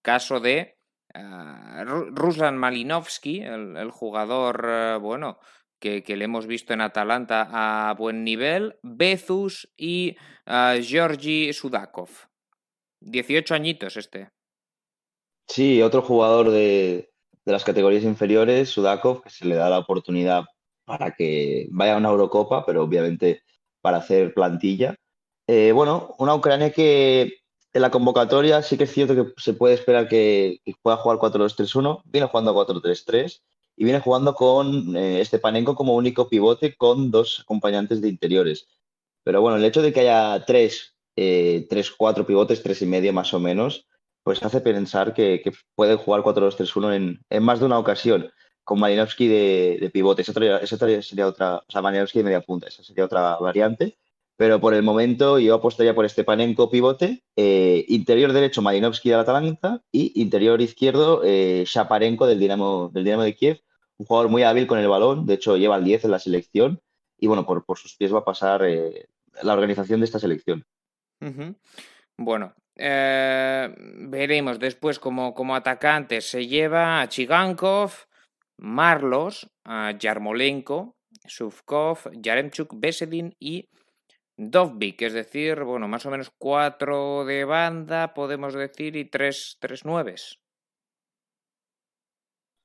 caso de Ruslan Malinovsky, el, jugador, eh, bueno, que, le hemos visto en Atalanta a buen nivel, Bezus y uh, Georgi Sudakov. 18 añitos este. Sí, otro jugador de, las categorías inferiores, Sudakov, que se le da la oportunidad para que vaya a una Eurocopa, pero obviamente para hacer plantilla. Eh, bueno, una Ucrania que en la convocatoria sí que es cierto que se puede esperar que, pueda jugar 4-2-3-1. Viene jugando 4-3-3 y viene jugando con eh, Stepanenko como único pivote con dos acompañantes de interiores. Pero bueno, el hecho de que haya tres, eh, tres cuatro pivotes, tres y medio más o menos, pues hace pensar que, que puede jugar 4-2-3-1 en, en, más de una ocasión con Malinowski de, de pivote. Esa, sería otra, o sea, Malinowski de media punta, esa sería otra variante pero por el momento yo apostaría por Stepanenko pivote, eh, interior derecho Marinovsky del Atalanta y interior izquierdo eh, Shaparenko del Dinamo, del Dinamo de Kiev, un jugador muy hábil con el balón, de hecho lleva el 10 en la selección y bueno, por, sus pies va a pasar eh, la organización de esta selección. Bueno, veremos después como, como atacante se lleva a Chigankov, Marlos, a Yarmolenko, Suvkov, Yaremchuk, Besedin y Dovvik, es decir, bueno, más o menos cuatro de banda, podemos decir, y tres, tres nueves.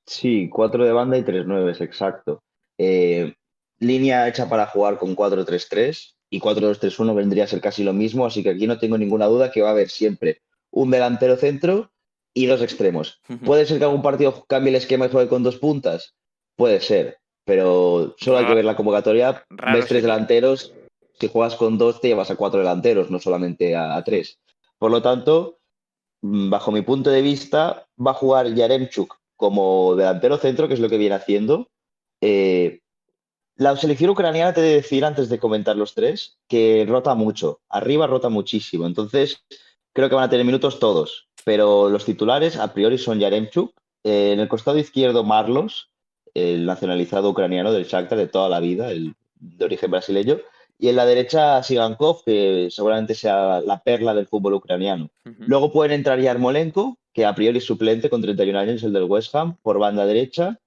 Sí, cuatro de banda y tres nueves, exacto. Eh, línea hecha para jugar con 4-3-3 y 4-2-3-1 vendría a ser casi lo mismo, así que aquí no tengo ninguna duda que va a haber siempre un delantero centro y dos extremos. ¿Puede ser que algún partido cambie el esquema y juegue con dos puntas? Puede ser, pero solo hay que ver la convocatoria. Ves tres delanteros si juegas con dos, te llevas a cuatro delanteros, no solamente a, tres. Por lo tanto, mm, bajo mi punto de vista, va a jugar Yaremchuk como delantero centro, que es lo que viene haciendo. Eh, La selección ucraniana, te he de decir antes de comentar los tres, que rota mucho. Arriba rota muchísimo. Entonces, creo que van a tener minutos todos. Pero los titulares, a priori, son Yaremchuk. Eh, en el costado izquierdo, Marlos, el nacionalizado ucraniano del Shakhtar de toda la vida, el de origen brasileño. Y en la derecha, Sigankov, que seguramente sea la perla del fútbol ucraniano. Luego pueden entrar Yarmolenko, que a priori es suplente con 31 años, el del West Ham, por banda derecha.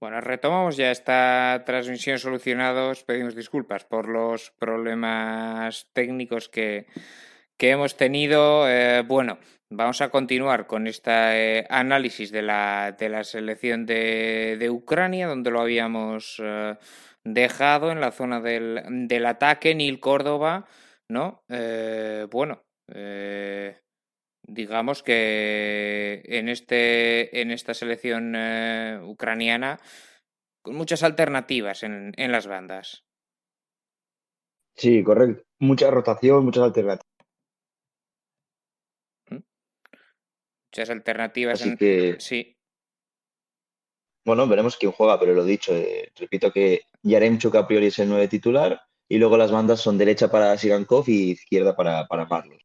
Bueno, retomamos ya esta transmisión solucionados. Pedimos disculpas por los problemas técnicos que, que hemos tenido. Eh, bueno, vamos a continuar con este análisis de la, de la selección de, de, Ucrania, donde lo habíamos eh, dejado en la zona del, del ataque. Nil Córdoba, ¿no? Eh, bueno, digamos que en, este, en esta selección eh, ucraniana, con muchas alternativas en, en, las bandas. Sí, correcto. Mucha rotación, muchas alternativas. ¿Mm? Muchas alternativas. Así que... Sí. Bueno, veremos quién juega, pero lo dicho, eh, repito que Yaremchuk a priori es el nueve titular y luego las bandas son derecha para Sigankov y izquierda para, para Marlos.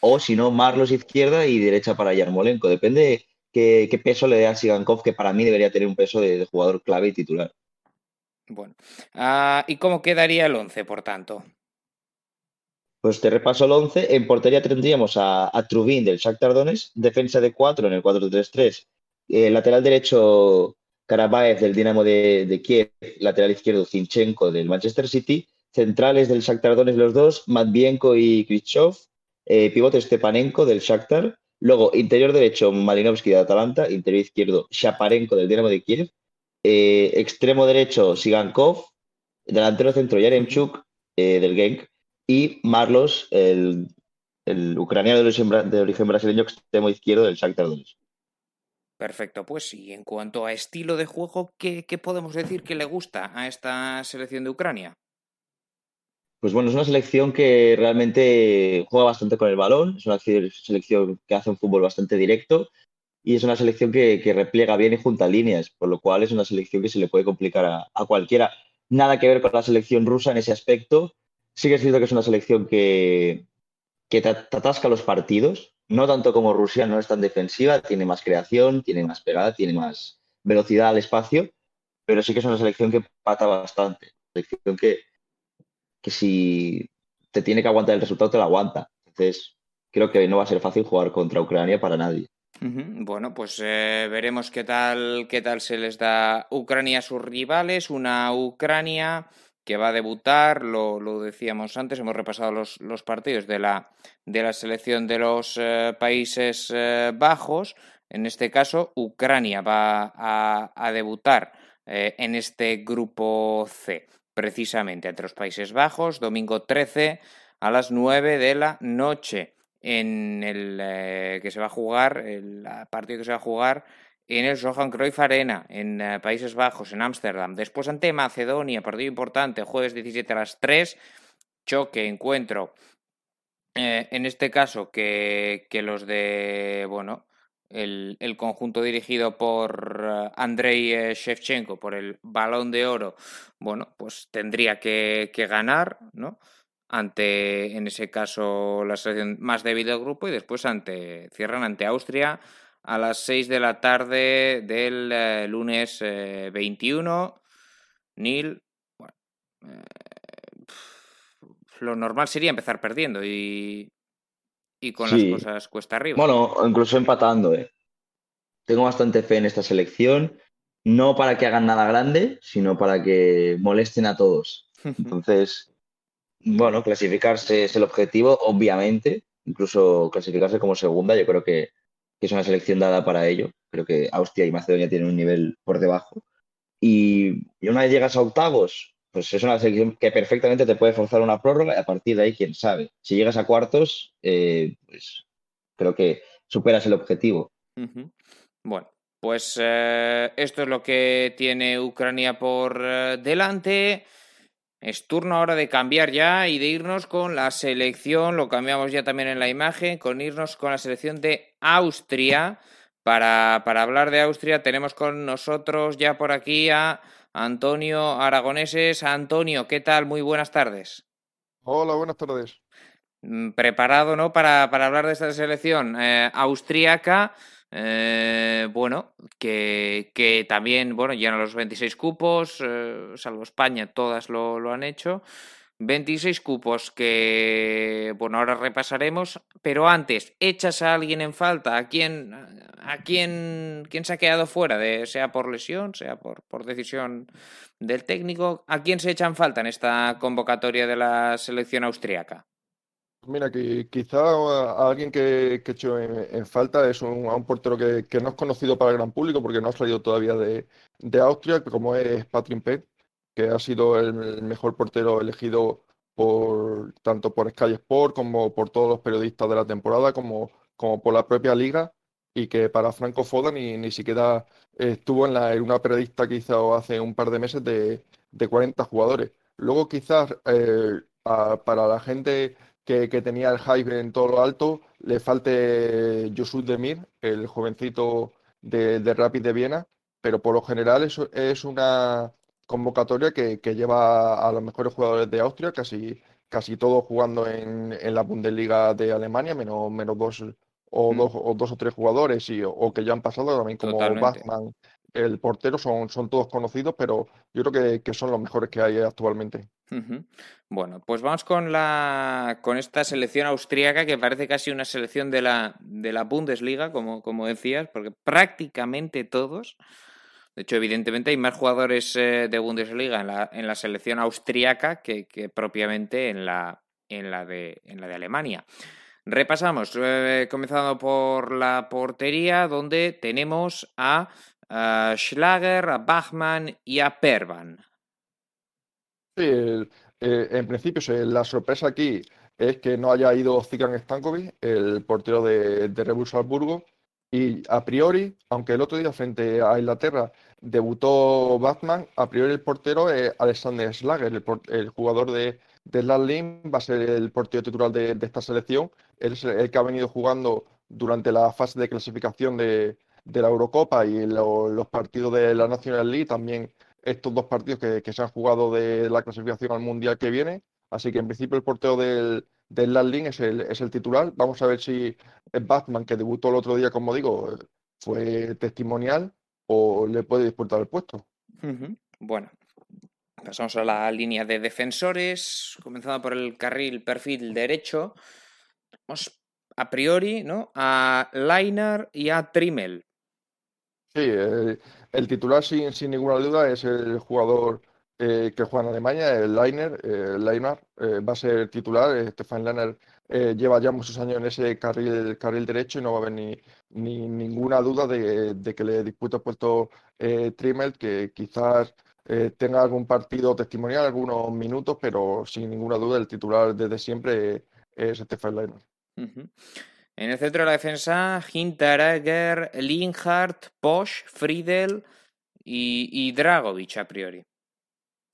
O si no, Marlos izquierda y derecha para Yarmolenko. Depende qué, qué peso le dé a Sigankov, que para mí debería tener un peso de, de jugador clave y titular. Bueno, uh, ¿y cómo quedaría el 11, por tanto? Pues te repaso el 11. En portería tendríamos a, a Trubin del Shakhtar Donetsk, defensa de 4 en el 4-3-3. Eh, lateral derecho, Karabaev del Dinamo de, Kiev. Lateral izquierdo, Zinchenko del Manchester City. Centrales del Shakhtar Donetsk los dos, Matvienko y Khrushchev eh, pivote Stepanenko del Shakhtar, luego interior derecho Malinovsky de Atalanta, interior izquierdo Shaparenko del Dinamo de Kiev, eh, extremo derecho Sigankov, delantero centro Yaremchuk eh, del Genk y Marlos, el, ucraniano de origen, de origen, brasileño, extremo izquierdo del Shakhtar Donetsk. Perfecto, pues sí, en cuanto a estilo de juego, ¿qué, ¿qué podemos decir que le gusta a esta selección de Ucrania? Pues bueno, es una selección que realmente juega bastante con el balón, es una selección que hace un fútbol bastante directo y es una selección que, que repliega bien y junta líneas, por lo cual es una selección que se le puede complicar a, a, cualquiera. Nada que ver con la selección rusa en ese aspecto. Sí que es cierto que es una selección que, que atasca los partidos, no tanto como Rusia, no es tan defensiva, tiene más creación, tiene más pegada, tiene más velocidad al espacio, pero sí que es una selección que pata bastante, selección que, que si te tiene que aguantar el resultado, te lo aguanta. Entonces, creo que no va a ser fácil jugar contra Ucrania para nadie. Bueno, pues eh, veremos qué tal, qué tal se les da Ucrania a sus rivales. Una Ucrania que va a debutar, lo, lo decíamos antes, hemos repasado los, los, partidos de la, de la selección de los eh, Países eh, Bajos. En este caso, Ucrania va a, debutar eh, en este grupo C precisamente entre los Países Bajos, domingo 13 a las 9 de la noche, en el que se va a jugar, el partido que se va a jugar en el Johan Cruyff Arena, en eh, Países Bajos, en Ámsterdam. Después ante Macedonia, partido importante, jueves 17 a las 3, choque, encuentro. Eh, en este caso, que, que los de, bueno, el, el, conjunto dirigido por uh, Andrei Shevchenko, por el balón de oro, bueno, pues tendría que, que, ganar, ¿no? Ante, en ese caso, la selección más débil del grupo y después ante, cierran ante Austria a las 6 de la tarde del eh, lunes eh, 21. Neil, bueno, eh, lo normal sería empezar perdiendo y y con sí. las cosas cuesta arriba. Bueno, incluso empatando. ¿eh? Tengo bastante fe en esta selección, no para que hagan nada grande, sino para que molesten a todos. Entonces, bueno, clasificarse es el objetivo, obviamente, incluso clasificarse como segunda, yo creo que, que es una selección dada para ello. Creo que Austria y Macedonia tienen un nivel por debajo. Y, y una vez llegas a octavos, pues es una selección que perfectamente te puede forzar una prórroga y a partir de ahí, quién sabe. Si llegas a cuartos, eh, pues creo que superas el objetivo. Bueno, pues eh, esto es lo que tiene Ucrania por eh, delante. Es turno ahora de cambiar ya y de irnos con la selección, lo cambiamos ya también en la imagen, con irnos con la selección de Austria. Para, para hablar de Austria tenemos con nosotros ya por aquí a Antonio Aragoneses. Antonio, ¿qué tal? Muy buenas tardes. Hola, buenas tardes. Mm, preparado, ¿no? Para, para hablar de esta selección eh, austríaca. Eh, bueno, que, también, bueno, llegan los 26 cupos, eh, salvo España, todas lo, han hecho. 26 cupos que, bueno, ahora repasaremos, pero antes, ¿echas a alguien en falta? ¿A quién, a quién, quién se ha quedado fuera, sea por lesión, sea por, por decisión del técnico? ¿A quién se echa en falta en esta convocatoria de la selección austriaca? Mira, que quizá a alguien que, he hecho en, falta es un, a un portero que, no es conocido para el gran público porque no ha salido todavía de, de Austria, como es Patrick Pett, que ha sido el, mejor portero elegido por tanto por Sky Sport como por todos los periodistas de la temporada, como, como por la propia liga, y que para Franco Foda ni, ni siquiera estuvo en, la, en una periodista que hace un par de meses de, de 40 jugadores. Luego quizás eh, para la gente que, que, tenía el hype en todo lo alto, le falte Josu Demir, el jovencito de, de Rapid de Viena, pero por lo general eso es una convocatoria que, que, lleva a los mejores jugadores de Austria, casi, casi todos jugando en, en la Bundesliga de Alemania, menos, menos dos, o, mm. dos, o dos o tres jugadores y, o que ya han pasado también como Bachmann, el portero, son, son todos conocidos, pero yo creo que, que son los mejores que hay actualmente. Bueno, pues vamos con la con esta selección austríaca que parece casi una selección de la, de la Bundesliga, como, como decías, porque prácticamente todos, de hecho, evidentemente hay más jugadores eh, de Bundesliga en la, en la selección austríaca que, propiamente en la, en, la de, en la de Alemania. Repasamos, eh, comenzando por la portería, donde tenemos a, a Schlager, a Bachmann y a Pervan. Sí, eh, en principio la sorpresa aquí es que no haya ido Zigan Stankovic, el portero de, de Red Bull Salzburgo, y a priori, aunque el otro día frente a Inglaterra debutó Batman, a priori el portero es Alexander Slager, el, jugador de, de Landlin, va a ser el portero titular de, esta selección. Es el que ha venido jugando durante la fase de clasificación de, de la Eurocopa y lo, los partidos de la National League, también estos dos partidos que, que, se han jugado de la clasificación al Mundial que viene. Así que en principio el portero del, del Landling es el, es el titular. Vamos a ver si Batman, que debutó el otro día, como digo, fue testimonial o le puede disputar el puesto. Bueno, pasamos a la línea de defensores, comenzando por el carril perfil derecho. Vamos a priori, ¿no? A Leiner y a Trimmel. Sí, el, el titular sin, sin, ninguna duda es el jugador eh, que juega en Alemania, el Leiner, eh, Leiner eh, va a ser titular. Eh, Stefan Leiner eh, lleva ya muchos años en ese carril, carril derecho y no va a haber ni, ni ninguna duda de, que le disputa puesto Trimmel, que quizás tenga algún partido testimonial, algunos minutos, pero sin ninguna duda el titular desde siempre es Stefan Leiner. En el centro de la defensa, Hinteregger, Linhardt, Posch, Friedel y, Dragovic a priori.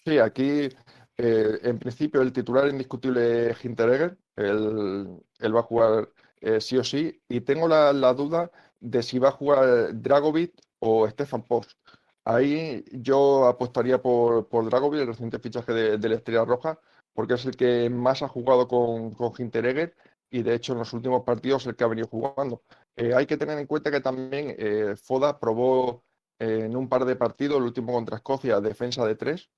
Sí, aquí eh, en principio el titular indiscutible es Hinteregger, él, él, va a jugar eh, sí o sí, y tengo la, duda de si va a jugar Dragovic o Stefan Post. Ahí yo apostaría por, por Dragovic, el reciente fichaje de, de, la Estrella Roja, porque es el que más ha jugado con, con Hinteregger y de hecho en los últimos partidos el que ha venido jugando. Eh, hay que tener en cuenta que también eh, Foda probó eh, en un par de partidos, el último contra Escocia, defensa de tres.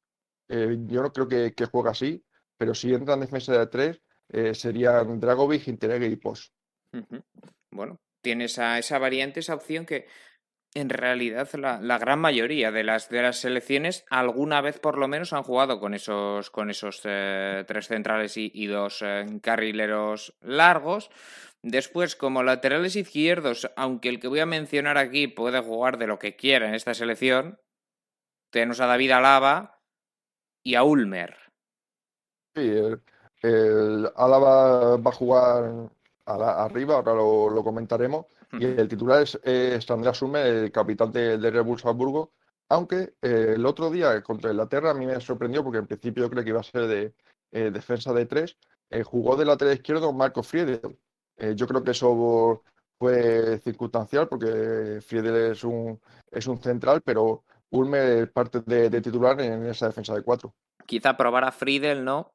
Yo no creo que, juegue así, pero si entra en defensa de tres, serían Dragovic, Hinteregger y Pos. Bueno, tiene esa, esa variante, esa opción que en realidad la, gran mayoría de las, de las selecciones alguna vez por lo menos han jugado con esos, con esos eh, tres centrales y, dos eh, carrileros largos. Después, como laterales izquierdos, aunque el que voy a mencionar aquí puede jugar de lo que quiera en esta selección, tenemos a David Alaba y a Ulmer. Sí, el, Alaba va a jugar arriba, ahora lo comentaremos. Y el titular es, es Andreas Sumer, el capitán de, de Red. Aunque eh, el otro día contra Inglaterra a mí me sorprendió porque en principio yo creo que iba a ser de eh, defensa de tres. Eh, jugó de lateral izquierdo Marco Friedel. Eh, yo creo que eso fue circunstancial porque Friedel es un, es un central, pero Ulmer parte de, titular en esa defensa de cuatro. Quizá probar a Friedel, ¿no?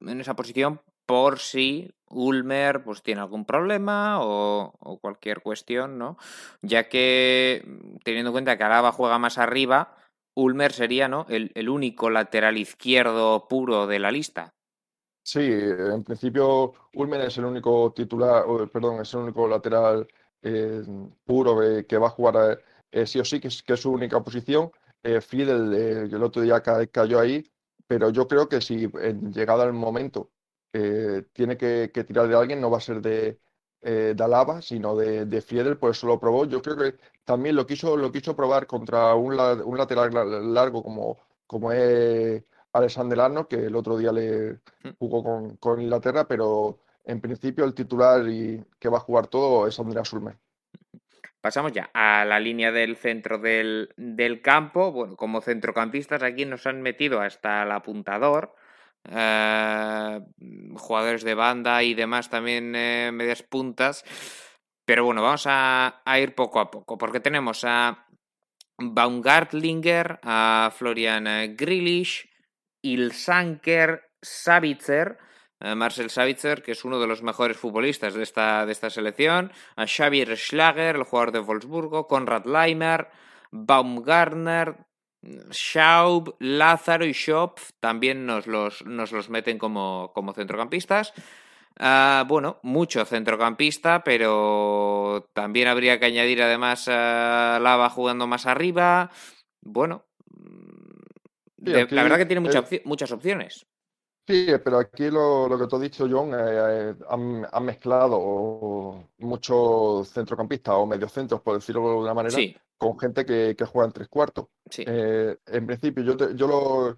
En esa posición por si Ulmer pues tiene algún problema o, cualquier cuestión, ¿no? Ya que teniendo en cuenta que Alaba juega más arriba, Ulmer sería, ¿no? El, el único lateral izquierdo puro de la lista. Sí, en principio Ulmer es el único titular, perdón, es el único lateral eh, puro que va a jugar eh, sí o sí, que es, que es, su única posición. Eh, Friedel el otro día cayó ahí, pero yo creo que si en llegada el momento tiene que, tirar de alguien, no va a ser de, de Alaba, sino de, de Friedel, por eso lo probó. Yo creo que también lo quiso, lo quiso probar contra un, un lateral largo como, como es Alexander Arnold, que el otro día le mm. jugó con, Inglaterra, pero en principio el titular y que va a jugar todo es Andrea Sulmer. Pasamos ya a la línea del centro del, campo. Bueno, como centrocampistas aquí nos han metido hasta el apuntador. Eh, jugadores de banda y demás también eh, medias puntas. Pero bueno, vamos a, ir poco a poco, porque tenemos a Baumgartlinger, a Florian Grealish, Ilsanker Savitzer, eh, Marcel Savitzer, que es uno de los mejores futbolistas de esta, de esta selección, a Xavier Schlager, el jugador de Wolfsburgo, Konrad Leimer, Baumgartner, Schaub, Lázaro y Schopf también nos los, nos los meten como, como centrocampistas. Ah, bueno, mucho centrocampista, pero también habría que añadir además a Lava jugando más arriba. Bueno, la verdad que tiene muchas opciones. Sí, pero aquí lo, que tú has dicho, John, eh, eh, han, mezclado muchos centrocampistas o mediocentros, por decirlo de alguna manera, con gente que, juega en tres cuartos. Eh, en principio, yo, yo lo,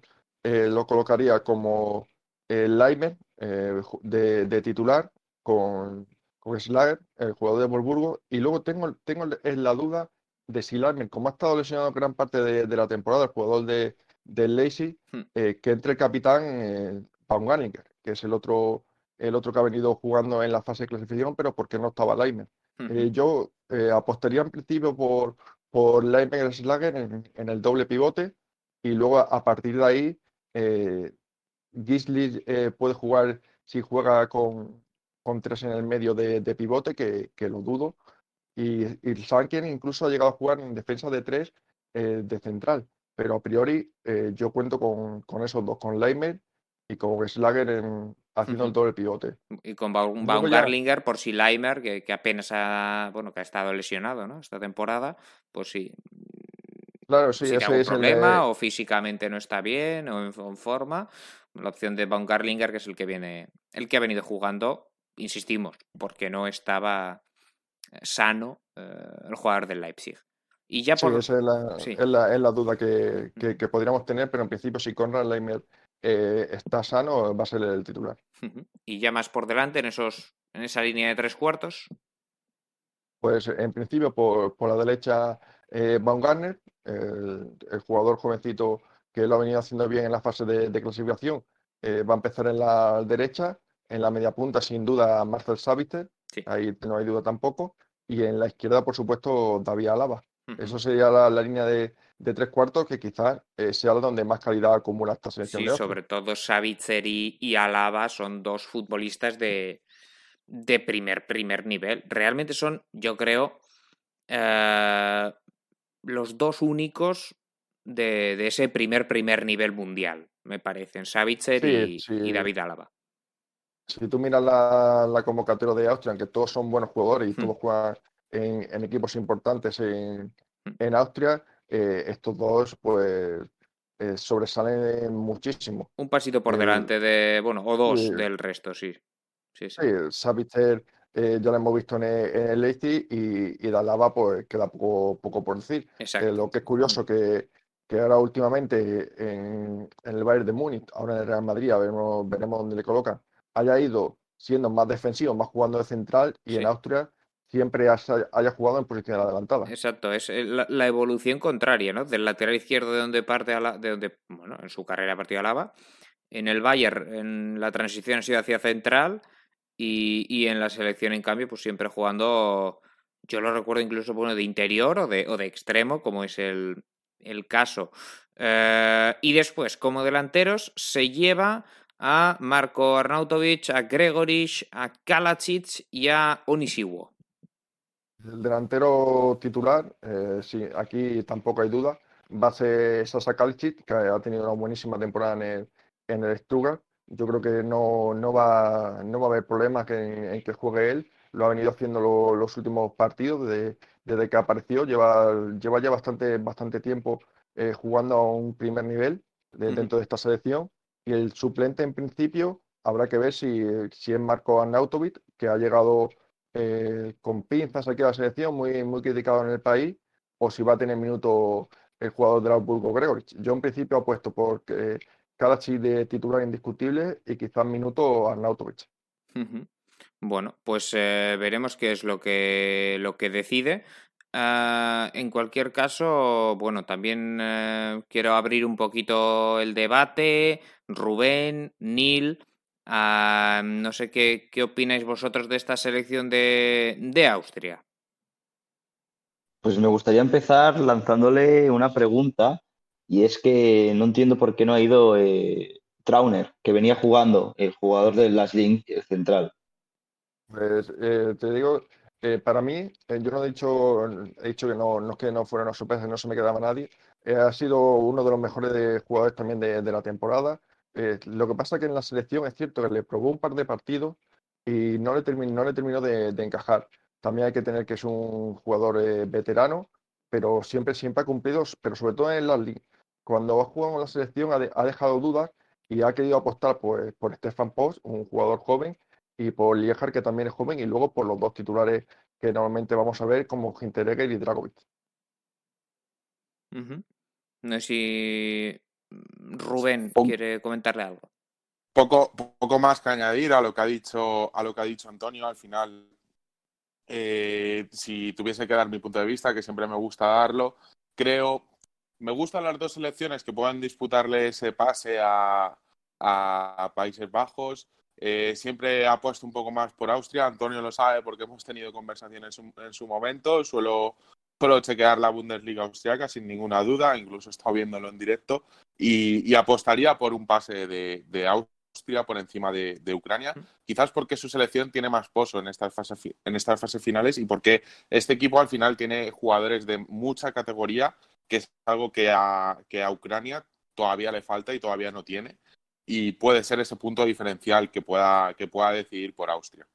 lo, colocaría como el Leimer de, titular con, con Slager, el jugador de Wolfsburgo, y luego tengo, tengo la duda de si Leimer, como ha estado lesionado gran parte de la temporada, el jugador de, del Lazy, hmm. eh, que entre el capitán eh, Baumgartner, que es el otro, el otro que ha venido jugando en la fase de clasificación, pero porque no estaba Leimer. Eh, yo eh, apostaría en principio por, por Leimer Slager en, en, el doble pivote y luego a, partir de ahí Gisli puede jugar si juega con, con, tres en el medio de, pivote, que, que, lo dudo. Y, y Sanken incluso ha llegado a jugar en defensa de tres de central pero a priori eh, yo cuento con, con, esos dos, con Leimer y con Slager en, haciendo el doble pivote. Y con Baumgartlinger, por si Leimer, que, que, apenas ha, bueno, que ha estado lesionado ¿no? esta temporada, pues sí. Claro, sí, ese algún problema o físicamente no está bien o en, forma. La opción de Baumgartlinger, que es el que viene, el que ha venido jugando, insistimos, porque no estaba sano eh, el jugador del Leipzig. Y ya por... Sí, esa es la, es la, duda que, que, podríamos tener, pero en principio si Conrad Leimer eh, está sano, va a ser el titular. Y ya más por delante en, esos, en esa línea de tres cuartos. Pues en principio por, por la derecha eh, Baumgartner, el, el, jugador jovencito que lo ha venido haciendo bien en la fase de, clasificación, eh, va a empezar en la derecha, en la media punta sin duda Marcel Saviter, ahí no hay duda tampoco, y en la izquierda por supuesto David Alaba. Eso sería la, línea de, tres cuartos que quizás eh, sea donde más calidad acumula esta selección. Sí, sobre todo Savitzer y, Alaba son dos futbolistas de, de primer, primer nivel. Realmente son, yo creo, eh, los dos únicos de, ese primer, primer nivel mundial, me parecen. Savitzer y, David Alaba. Si tú miras la, convocatoria de Austria, aunque todos son buenos jugadores y todos juegan en, equipos importantes en, en Austria, eh, estos dos pues eh, sobresalen muchísimo. Un pasito por delante de, bueno, o dos del resto, sí. Sí, sí. Savitzer eh, ya lo hemos visto en el, en y, y Dalaba pues queda poco, poco por decir. lo que es curioso que, que ahora últimamente en, el Bayern de Múnich, ahora en el Real Madrid, veremos, veremos dónde le colocan, haya ido siendo más defensivo, más jugando de central y en Austria siempre haya jugado en posición adelantada. Exacto, es la, evolución contraria, ¿no? Del lateral izquierdo de donde parte a la, de donde, bueno, en su carrera partido a Lava. En el Bayern, en la transición ha sido hacia central y, en la selección, en cambio, pues siempre jugando, yo lo recuerdo incluso bueno, de interior o de, o de extremo, como es el, el caso. Eh, y después, como delanteros, se lleva a Marco Arnautovic, a Gregorich, a Kalacic y a Onisiwo. El delantero titular, eh, sí, aquí tampoco hay duda, va a ser Sasa Kalicic, que ha tenido una buenísima temporada en el, en el Stuttgart. Yo creo que no, no, va, no va a haber problemas en, que juegue él. Lo ha venido haciendo los últimos partidos desde, desde, que apareció. Lleva, lleva ya bastante, bastante tiempo eh, jugando a un primer nivel dentro de esta selección. Y el suplente, en principio, habrá que ver si, si es Marco Arnautovic, que ha llegado eh, con pinzas aquí a la selección, muy, muy criticado en el país, o si va a tener minuto el jugador del Augsburgo Gregorich. Yo en principio apuesto por que Kalachi de titular indiscutible y quizás minuto Arnautovic. Bueno, pues eh, veremos qué es lo que, lo que decide. Ah, en cualquier caso, bueno, también eh, quiero abrir un poquito el debate. Rubén, Neil, ah, no sé qué, qué opináis vosotros de esta selección de, de Austria. Pues me gustaría empezar lanzándole una pregunta y es que no entiendo por qué no ha ido eh, Trauner, que venía jugando, el jugador de Las Link central. Pues eh, te digo, eh, para mí, eh, yo no he dicho, he dicho que no, no es que no fuera una sorpresa, no se me quedaba nadie. ha sido uno de los mejores jugadores también de, la temporada. Lo que pasa es que en la selección es cierto que le probó un par de partidos y no le, terminó, de, encajar. También hay que tener que es un jugador veterano, pero siempre, siempre ha cumplido, pero sobre todo en la Cuando ha jugado en la selección ha, dejado dudas y ha querido apostar pues, por Stefan Post, un jugador joven, y por Liejar, que también es joven, y luego por los dos titulares que normalmente vamos a ver, como Hinteregger y Dragovic. No sé si Rubén quiere comentarle algo. Poco, poco más que añadir a lo que ha dicho, a lo que ha dicho Antonio. Al final, eh, si tuviese que dar mi punto de vista, que siempre me gusta darlo, creo, me gustan las dos selecciones que puedan disputarle ese pase a, a Países Bajos. Eh, siempre ha puesto un poco más por Austria, Antonio lo sabe porque hemos tenido conversaciones en su, momento, suelo, suelo, chequear la Bundesliga austriaca sin ninguna duda, incluso he estado viéndolo en directo y, apostaría por un pase de, Austria por encima de, Ucrania, quizás porque su selección tiene más pozo en estas, fases, en estas fases finales y porque este equipo al final tiene jugadores de mucha categoría, que es algo que que a Ucrania todavía le falta y todavía no tiene. Y puede ser ese punto diferencial que pueda, que pueda decidir por Austria.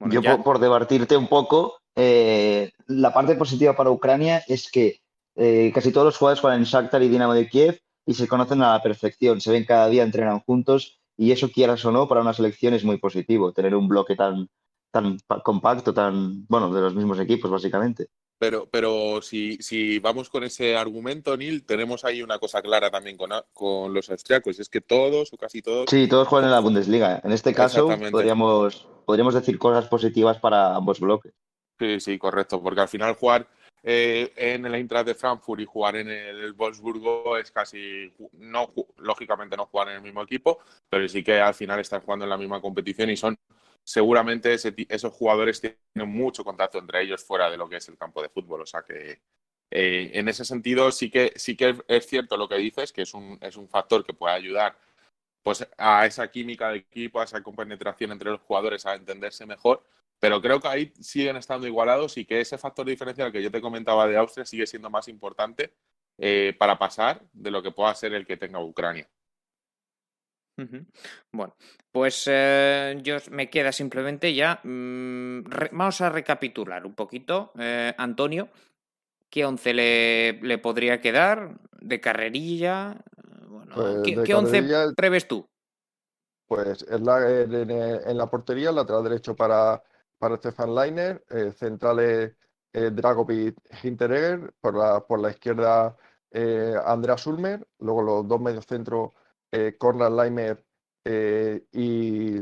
Yo por, debatirte un poco, eh, la parte positiva para Ucrania es que eh, casi todos los jugadores juegan en Shakhtar y Dinamo de Kiev y se conocen a la perfección, se ven cada día, entrenan juntos y eso quieras o no, para una selección es muy positivo, tener un bloque tan, tan compacto, tan, bueno, de los mismos equipos básicamente. Pero, pero si, si vamos con ese argumento, Neil, tenemos ahí una cosa clara también con, con los austriacos, es que todos o casi todos... Sí, todos juegan en la Bundesliga. En este caso podríamos, podríamos decir cosas positivas para ambos bloques. Sí, sí, correcto, porque al final jugar eh, en el Eintracht de Frankfurt y jugar en el Wolfsburgo es casi, no lógicamente no jugar en el mismo equipo, pero sí que al final están jugando en la misma competición y son seguramente esos jugadores tienen mucho contacto entre ellos fuera de lo que es el campo de fútbol. O sea que eh, en ese sentido sí que, sí que es cierto lo que dices, que es un, es un factor que puede ayudar pues, a esa química de equipo, a esa compenetración entre los jugadores, a entenderse mejor. Pero creo que ahí siguen estando igualados y que ese factor diferencial que yo te comentaba de Austria sigue siendo más importante eh, para pasar de lo que pueda ser el que tenga Ucrania. Bueno, pues eh, yo me queda simplemente ya. Mm, vamos a recapitular un poquito. Eh, Antonio, ¿qué once le, podría quedar? ¿De carrerilla? Bueno, ¿Qué, pues once preves tú? Pues en la, portería, lateral derecho para, para Stefan Leiner, eh, centrales Dragovic Hinteregger, por la, por la izquierda Andreas Ulmer, luego los dos mediocentros eh, Cornel Leimer eh, y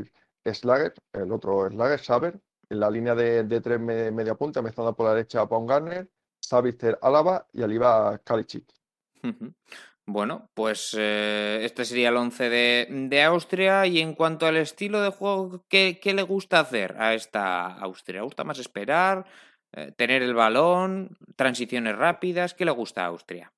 Slager, el otro Slager, Saber, en la línea de, tres media punta, empezando por la derecha Garner, Sabister Álava y Aliva Kalicic. Bueno, pues eh, este sería el 11 de, Austria. Y en cuanto al estilo de juego, ¿qué, le gusta hacer a esta Austria? ¿Le gusta más esperar? eh, tener el balón, transiciones rápidas. ¿Qué le gusta a Austria?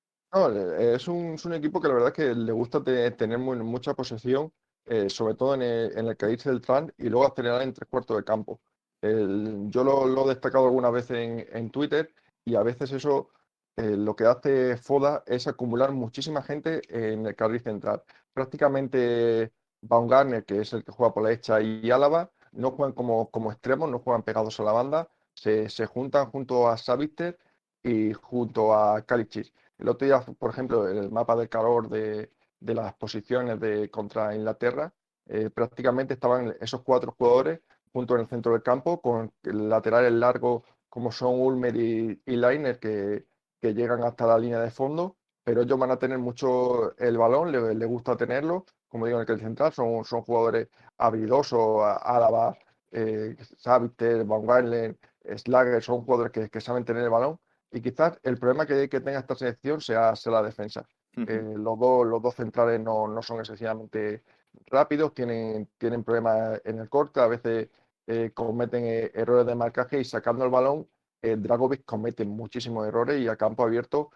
es, un, equipo que la verdad que le gusta tener mucha posesión, eh, sobre todo en el, en el caerse del tran y luego acelerar en tres cuartos de campo. yo lo, he destacado algunas veces en, Twitter y a veces eso eh, lo que hace Foda es acumular muchísima gente en el carril central. Prácticamente Baumgartner, que es el que juega por la derecha, y Álava, no juegan como, como extremos, no juegan pegados a la banda, se, juntan junto a Savitzer y junto a Kalicic. El otro día, por ejemplo, el mapa de calor de, las posiciones de contra Inglaterra, eh, prácticamente estaban esos cuatro jugadores junto en el centro del campo, con laterales largos como son Ulmer y, y Leiner, que, que, llegan hasta la línea de fondo, pero ellos van a tener mucho el balón, les le gusta tenerlo, como digo, en el que central son, son jugadores habilidosos, Álava, eh, Saviter, Van Gaalen, Slager, son jugadores que, que saben tener el balón. Y quizás el problema que, tenga esta selección sea, la defensa. Eh, los, dos, los dos centrales no, no, son excesivamente rápidos, tienen, tienen problemas en el corte, a veces eh, cometen eh, errores de marcaje y sacando el balón, Dragovic comete muchísimos errores y a campo abierto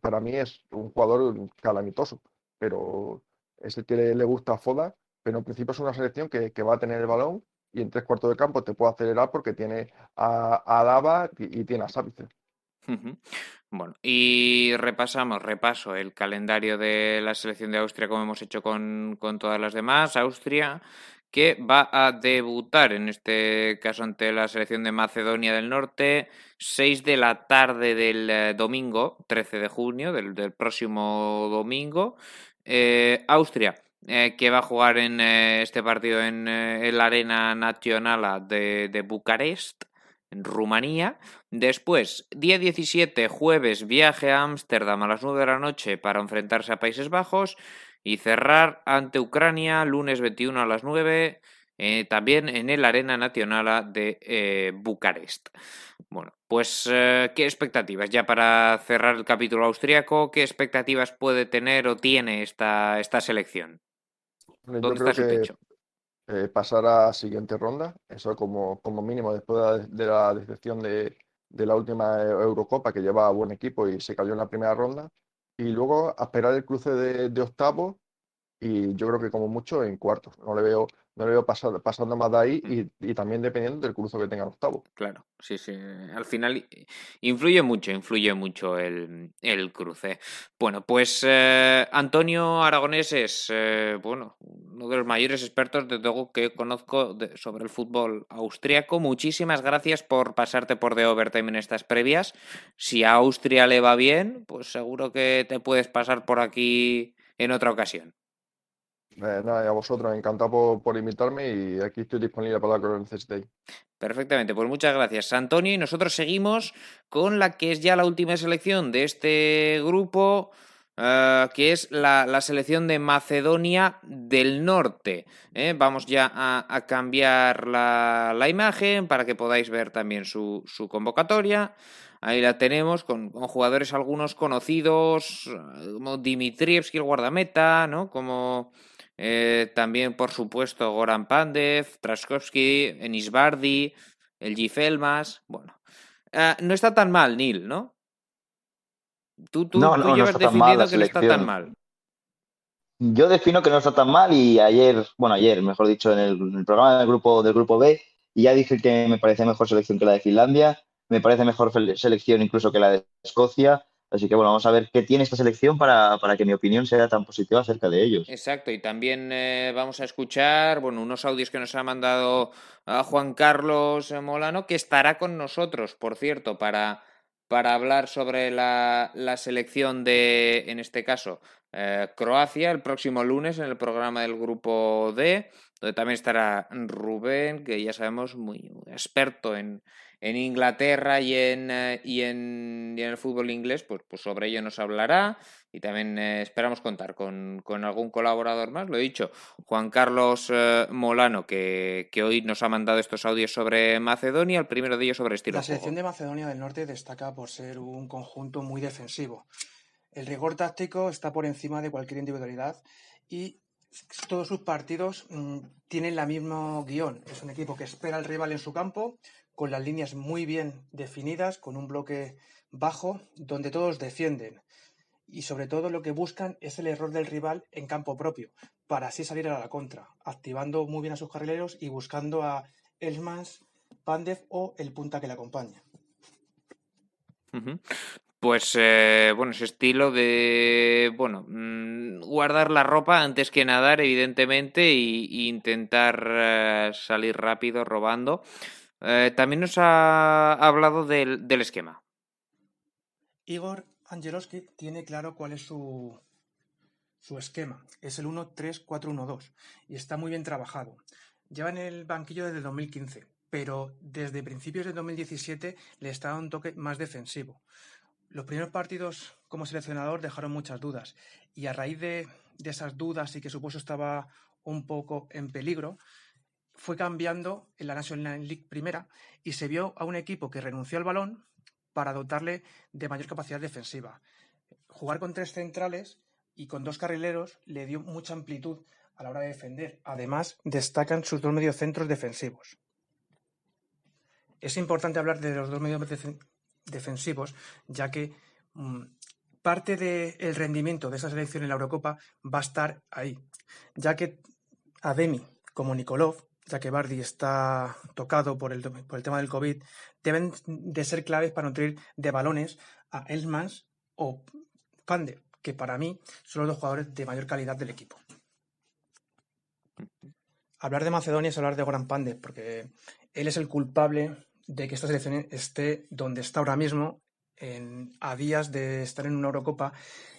para mí es un jugador calamitoso, pero es el que le, gusta a Foda, pero en principio es una selección que, que, va a tener el balón y en tres cuartos de campo te puede acelerar porque tiene a, a Dava y, tiene a Savice. Bueno, y repasamos, repaso el calendario de la selección de Austria como hemos hecho con, todas las demás. Austria que va a debutar en este caso ante la selección de Macedonia del Norte, 6 de la tarde del eh, domingo, 13 de junio, del, próximo domingo. Eh, Austria, eh, que va a jugar en este partido en, la Arena Nacional de, de Bucarest en Rumanía. Después, día 17, jueves, viaje a Ámsterdam a las 9 de la noche para enfrentarse a Países Bajos y cerrar ante Ucrania lunes 21 a las 9. Eh, también en el Arena Nacional de eh, Bucarest. Bueno, pues, eh, ¿qué expectativas? Ya para cerrar el capítulo austriaco, ¿qué expectativas puede tener o tiene esta, esta selección? ¿Dónde está su techo? eh, pasar a siguiente ronda, eso como, como mínimo después de la, decepción de, de, la última Eurocopa que lleva buen equipo y se cayó en la primera ronda, y luego esperar el cruce de, de octavos y yo creo que como mucho en cuartos. No le veo no le veo pasando más de ahí mm. y, también dependiendo del curso que tenga el octavo. Claro, sí, sí. Al final influye mucho, influye mucho el, cruce. Bueno, pues eh, Antonio Aragonés es, eh, bueno, uno de los mayores expertos de todo que conozco sobre el fútbol austriaco. Muchísimas gracias por pasarte por The Overtime en estas previas. Si a Austria le va bien, pues seguro que te puedes pasar por aquí en otra ocasión. Eh, nada, a vosotros, encantado por, invitarme y aquí estoy disponible para lo que necesitéis. Perfectamente, pues muchas gracias, Antonio. Y nosotros seguimos con la que es ya la última selección de este grupo, eh, que es la, selección de Macedonia del Norte. ¿eh? Vamos ya a, cambiar la, imagen para que podáis ver también su, convocatoria. Ahí la tenemos con, jugadores algunos conocidos, como Dimitrievski, el guardameta, ¿no? Como eh, también, por supuesto, Goran Pandev, Traskowski, Enisbardi, el Gifelmas. Bueno, eh, no está tan mal, Neil, ¿no? Tú, tú, no, no, llevas definiendo que no está tan mal. Yo defino que no está tan mal y ayer, bueno, ayer, mejor dicho, en el, programa del grupo, del grupo B, ya dije que me parece mejor selección que la de Finlandia, me parece mejor selección incluso que la de Escocia, Así que bueno, vamos a ver qué tiene esta selección para, que mi opinión sea tan positiva acerca de ellos. Exacto, y también eh, vamos a escuchar bueno, unos audios que nos ha mandado a Juan Carlos Molano, que estará con nosotros, por cierto, para, para hablar sobre la, selección de, en este caso, eh, Croacia, el próximo lunes en el programa del Grupo D, donde también estará Rubén, que ya sabemos, muy experto en, en Inglaterra y en, eh, y en, el fútbol inglés, pues, pues sobre ello nos hablará y también eh, esperamos contar con, algún colaborador más. Lo he dicho, Juan Carlos eh, Molano, que, hoy nos ha mandado estos audios sobre Macedonia, el primero de ellos sobre estilo. La selección de Macedonia del Norte destaca por ser un conjunto muy defensivo. El rigor táctico está por encima de cualquier individualidad y todos sus partidos mm, tienen la mismo guion. Es un equipo que espera al rival en su campo, con las líneas muy bien definidas, con un bloque bajo, donde todos defienden. Y sobre todo lo que buscan es el error del rival en campo propio, para así salir a la contra, activando muy bien a sus carrileros y buscando a Elsmans, Pandev o el punta que le acompaña. Pues eh, bueno, ese estilo de bueno mm, guardar la ropa antes que nadar, evidentemente, e intentar eh, salir rápido robando. Eh, también nos ha hablado del, del esquema. Igor Angelowski tiene claro cuál es su, su esquema. Es el 1-3-4-1-2 y está muy bien trabajado. Lleva en el banquillo desde 2015, pero desde principios de 2017 le está dando un toque más defensivo. Los primeros partidos como seleccionador dejaron muchas dudas y a raíz de, esas dudas y que su puesto estaba un poco en peligro, fue cambiando en la National League primera y se vio a un equipo que renunció al balón para dotarle de mayor capacidad defensiva. Jugar con tres centrales y con dos carrileros le dio mucha amplitud a la hora de defender. Además, destacan sus dos mediocentros defensivos. Es importante hablar de los dos mediocentros defensivos, ya que mm, parte del rendimiento de esa selección en la Eurocopa va a estar ahí, ya que Ademi como Nikolov, ya que Bardi está tocado por el, por el tema del COVID, deben de ser claves para nutrir de balones a Elsmans o Pande, que para mí son los dos jugadores de mayor calidad del equipo. Hablar de Macedonia es hablar de Goran Pande, porque él es el culpable de que esta selección esté donde está ahora mismo, a días de estar en una Eurocopa,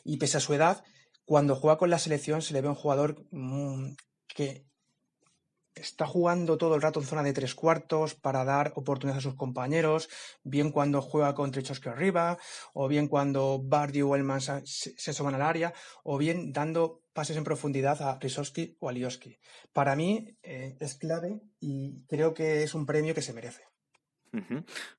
y pese a su edad, cuando juega con la selección se le ve un jugador mm, que está jugando todo el rato en zona de tres cuartos para dar oportunidades a sus compañeros, bien cuando juega con Trichowski arriba, o bien cuando Bardi o Elman se, se al área, o bien dando pases en profundidad a Risowski o a Lioski. Para mí eh, es clave y creo que es un premio que se merece.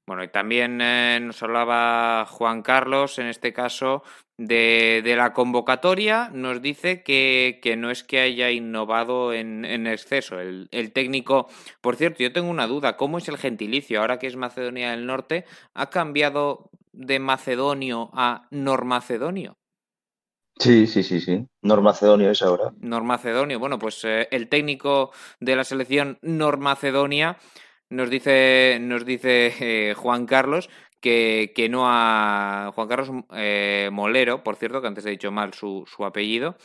Bueno, y también eh, nos hablaba Juan Carlos, en este caso, de, la convocatoria. Nos dice que, no es que haya innovado en, exceso. El, técnico, por cierto, yo tengo una duda, ¿cómo es el gentilicio? Ahora que es Macedonia del Norte, ¿ha cambiado de macedonio a normacedonio? Sí, sí, sí, sí. Normacedonio es ahora. Normacedonio. Bueno, pues eh, el técnico de la selección Normacedonia nos dice, nos dice eh, Juan Carlos que, que, no ha. Juan Carlos eh, Molero, por cierto, que antes he dicho mal su, su apellido,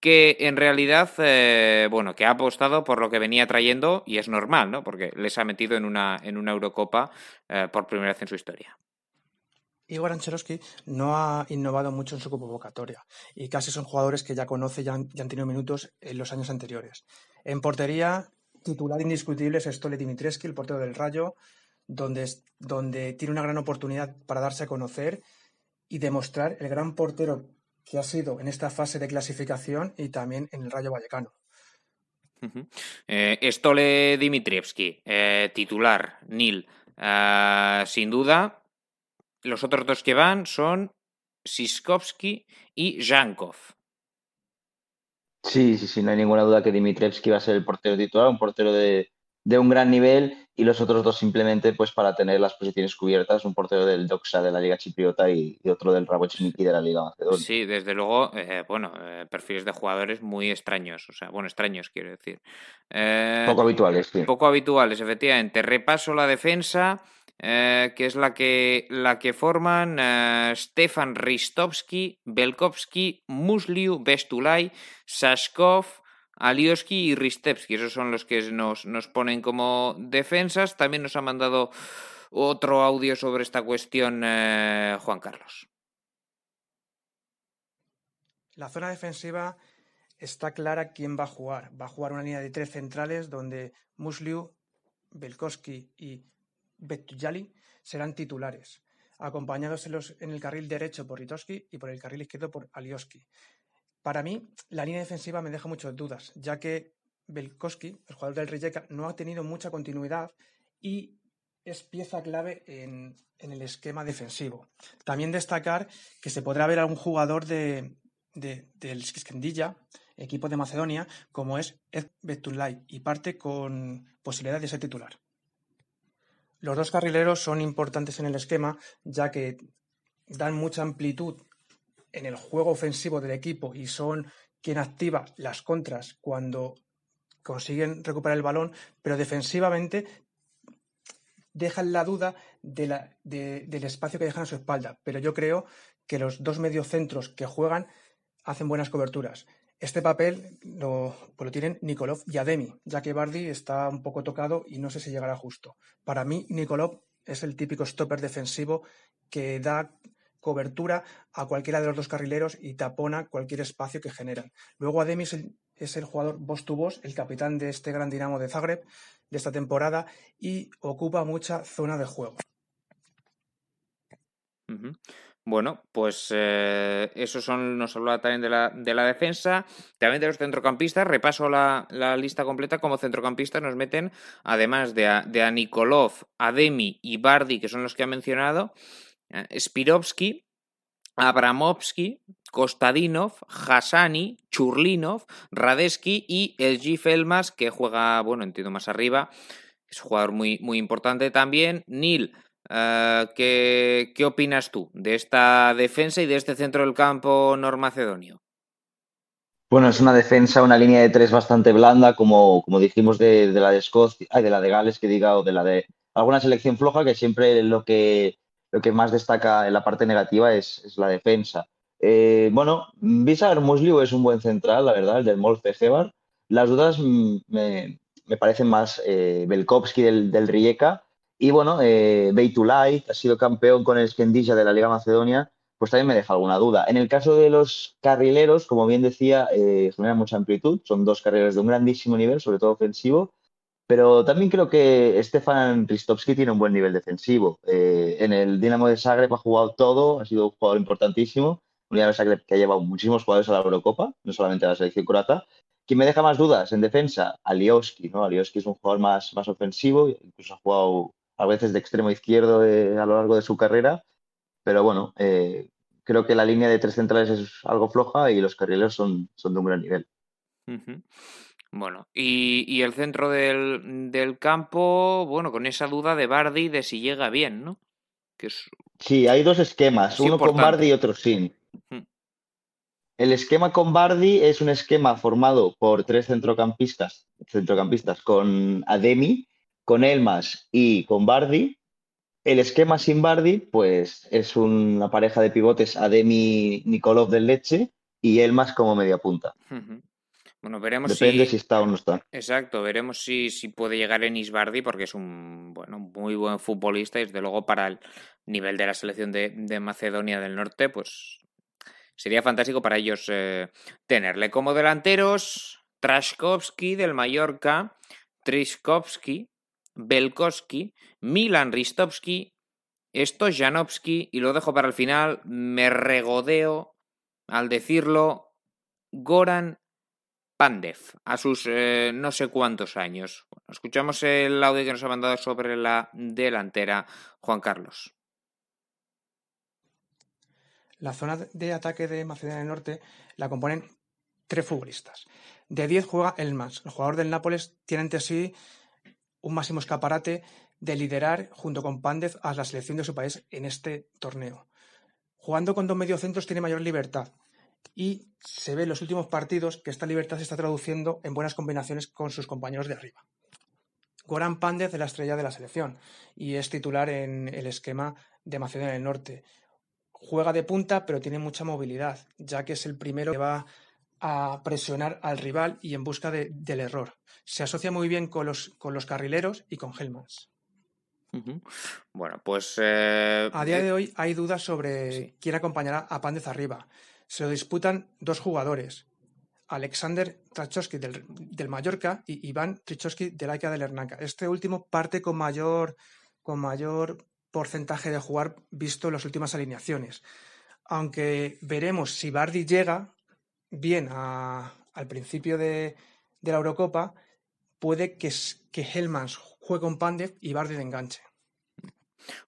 que en realidad, eh, bueno, que ha apostado por lo que venía trayendo y es normal, ¿no? Porque les ha metido en una, en una Eurocopa por primera vez en su historia. Igor Ancherovsky no ha innovado mucho en su convocatoria y casi son jugadores que ya conoce y han, ya han tenido minutos en los años anteriores. En portería titular indiscutible es Stole Dimitrescu, el portero del Rayo, donde, donde tiene una gran oportunidad para darse a conocer y demostrar el gran portero que ha sido en esta fase de clasificación y también en el Rayo Vallecano. Eh, Stole Dimitrievski, eh, titular, Nil. Eh, sin duda, los otros dos que van son Siskovski y Jankov. Sí, sí, sí, no hay ninguna duda que Dimitrievski va a ser el portero titular, un portero de, un gran nivel y los otros dos simplemente pues para tener las posiciones cubiertas, un portero del Doxa de la Liga Chipriota y, otro del Rabochiniki de la Liga Macedonia. Sí, desde luego, eh, bueno, eh, perfiles de jugadores muy extraños, o sea, bueno, extraños quiero decir. Eh, poco habituales, sí. Poco habituales, efectivamente. Repaso la defensa. Eh, que es la que, la que forman eh, Stefan Ristovski, Belkovski, Musliu, Bestulay, Sashkov, Alioski y Ristevski. Esos son los que nos, nos ponen como defensas. También nos ha mandado otro audio sobre esta cuestión eh, Juan Carlos. La zona defensiva está clara quién va a jugar. Va a jugar una línea de tres centrales donde Musliu, Belkovski y Betuyali serán titulares, acompañados en, el carril derecho por Ritoski y por el carril izquierdo por Alioski. Para mí, la línea defensiva me deja muchas dudas, ya que Belkowski, el jugador del Rijeka, no ha tenido mucha continuidad y es pieza clave en, el esquema defensivo. También destacar que se podrá ver a un jugador de, del Skendilla, equipo de Macedonia, como es Ed Betulay, y parte con posibilidad de ser titular. Los dos carrileros son importantes en el esquema, ya que dan mucha amplitud en el juego ofensivo del equipo y son quien activa las contras cuando consiguen recuperar el balón, pero defensivamente dejan la duda del espacio que dejan a su espalda. Pero yo creo que los dos mediocentros que juegan hacen buenas coberturas. Este papel lo, pues lo tienen Nikolov y Ademi, ya que Bardi está un poco tocado y no sé si llegará justo. Para mí, Nikolov es el típico stopper defensivo que da cobertura a cualquiera de los dos carrileros y tapona cualquier espacio que generan. Luego Ademi es el, jugador boss to boss, el capitán de este gran dinamo de Zagreb de esta temporada y ocupa mucha zona de juego. Bueno, pues eh, eso son, nos habla también de la, de la defensa, también de los centrocampistas. Repaso la, lista completa. Como centrocampistas nos meten, además de a, de a Nikolov, Ademi y Bardi, que son los que ha mencionado, eh, Spirovsky, Abramovsky, Kostadinov, Hassani, Churlinov, Radesky y el G. Felmas, que juega, bueno, entiendo más arriba, es un jugador muy, muy importante también. Neil, eh, ¿qué, ¿qué, opinas tú de esta defensa y de este centro del campo normacedonio? Bueno, es una defensa, una línea de tres bastante blanda, como, como dijimos de, la de Escocia, de la de Gales, que diga, o de la de alguna selección floja, que siempre lo que lo que más destaca en la parte negativa es, la defensa. Eh, bueno, Visar Musliu es un buen central, la verdad, el del Molfe Gebar. Las dudas mm, me, parecen más eh, del Rijeka. Y bueno, eh, Beitulay, que ha sido campeón con el Skendija de la Liga Macedonia, pues también me deja alguna duda. En el caso de los carrileros, como bien decía, eh, generan mucha amplitud. Son dos carrileros de un grandísimo nivel, sobre todo ofensivo. Pero también creo que Stefan Ristovski tiene un buen nivel defensivo. Eh, en el Dinamo de Zagreb ha jugado todo, ha sido un jugador importantísimo. Un Dinamo de Zagreb que ha llevado muchísimos jugadores a la Eurocopa, no solamente a la selección croata. ¿Quién me deja más dudas en defensa? Alioski, ¿no? Alioski es un jugador más, más ofensivo, incluso ha jugado a veces de extremo izquierdo eh, a lo largo de su carrera. Pero bueno, eh, creo que la línea de tres centrales es algo floja y los carrileros son, son de un gran nivel. Bueno, y, el centro del, campo, bueno, con esa duda de Bardi de si llega bien, ¿no? Que Sí, hay dos esquemas, uno con Bardi y otro sin. El esquema con Bardi es un esquema formado por tres centrocampistas, centrocampistas con Ademi, con Elmas y con Bardi. El esquema sin Bardi, pues es una pareja de pivotes Ademi Nikolov del Leche y Elmas como media punta. Bueno, veremos Depende si... está o no está. Exacto, veremos si, si puede llegar en Isbardi porque es un bueno, muy buen futbolista y desde luego para el nivel de la selección de, Macedonia del Norte, pues sería fantástico para ellos eh, tenerle como delanteros. Trashkovsky del Mallorca, Triskovsky, Belkowski, Milan Ristovsky, Stojanovsky y lo dejo para el final, me regodeo al decirlo, Goran Pandev, a sus eh, no sé cuántos años. escuchamos el audio que nos ha mandado sobre la delantera Juan Carlos. La zona de ataque de Macedonia del Norte la componen tres futbolistas. De 10 juega. El jugador del Nápoles tiene ante sí un máximo escaparate de liderar junto con Pandev a la selección de su país en este torneo. Jugando con dos mediocentros tiene mayor libertad y se ve en los últimos partidos que esta libertad se está traduciendo en buenas combinaciones con sus compañeros de arriba. Goran Pandev es la estrella de la selección y es titular en el esquema de Macedonia del Norte. Juega de punta, pero tiene mucha movilidad, ya que es el primero que va a presionar al rival y en busca del error. Se asocia muy bien con los, con los carrileros y con Helmans. Bueno, pues. Eh, a día de hoy hay dudas sobre quién acompañará a Pandez arriba. Se lo disputan dos jugadores, Alexander Trachowski del, Mallorca y Iván Trichowski del Aika del Hernanca. Este último parte con mayor, con mayor porcentaje de jugar visto en las últimas alineaciones. Aunque veremos si Bardi llega bien al principio de, la Eurocopa, puede que, que Hellmans juegue con Pandev y Bardi de enganche.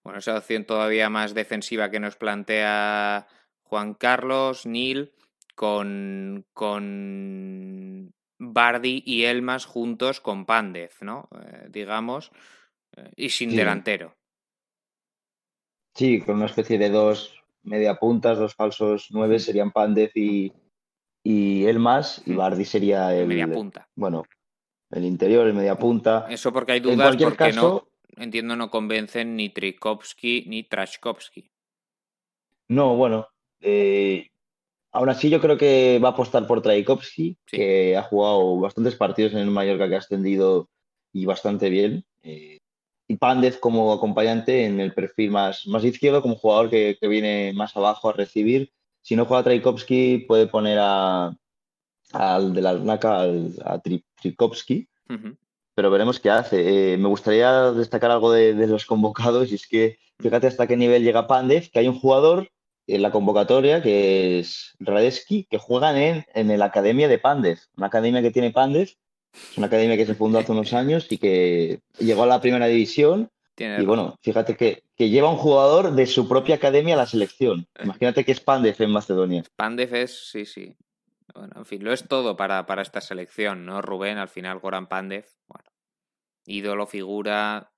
Bueno, esa opción todavía más defensiva que nos plantea Juan Carlos, Neil, con, con Bardi y Elmas juntos con Pandez, ¿no? Eh, digamos, eh, y sin Sí. delantero. Sí, con una especie de dos media puntas, dos falsos nueve serían Pandev y, y Elmas, y Mm. Bardi sería el, media punta. bueno, el interior, el media punta. Eso porque hay En dudas cualquier porque caso, no, entiendo, no convencen ni Trikovsky ni Trashkovsky. no, bueno, eh, aún así yo creo que va a apostar por Traikovsky, Sí. que ha jugado bastantes partidos en el Mallorca que ha ascendido y bastante bien. eh, y Pandev como acompañante en el perfil más, más izquierdo, como jugador que, que viene más abajo a recibir. Si no juega Traikovsky, puede poner a, al de la Lunaca, al, a Tri- Trikovsky, pero veremos qué hace. Eh, me gustaría destacar algo de, de los convocados y es que fíjate hasta qué nivel llega Pandev, que hay un jugador en la convocatoria que es Radesky, que juegan en, en la academia de Pandev, una academia que tiene Pandev, es una academia que se fundó hace unos años y que llegó a la primera división Y bueno, fíjate que, que lleva un jugador de su propia academia a la selección. Imagínate que es Pandev en Macedonia. Pandev es, sí, sí. Bueno, en fin, lo es todo para, para esta selección, ¿no? Rubén, al final Goran Pandev, bueno, ídolo, figura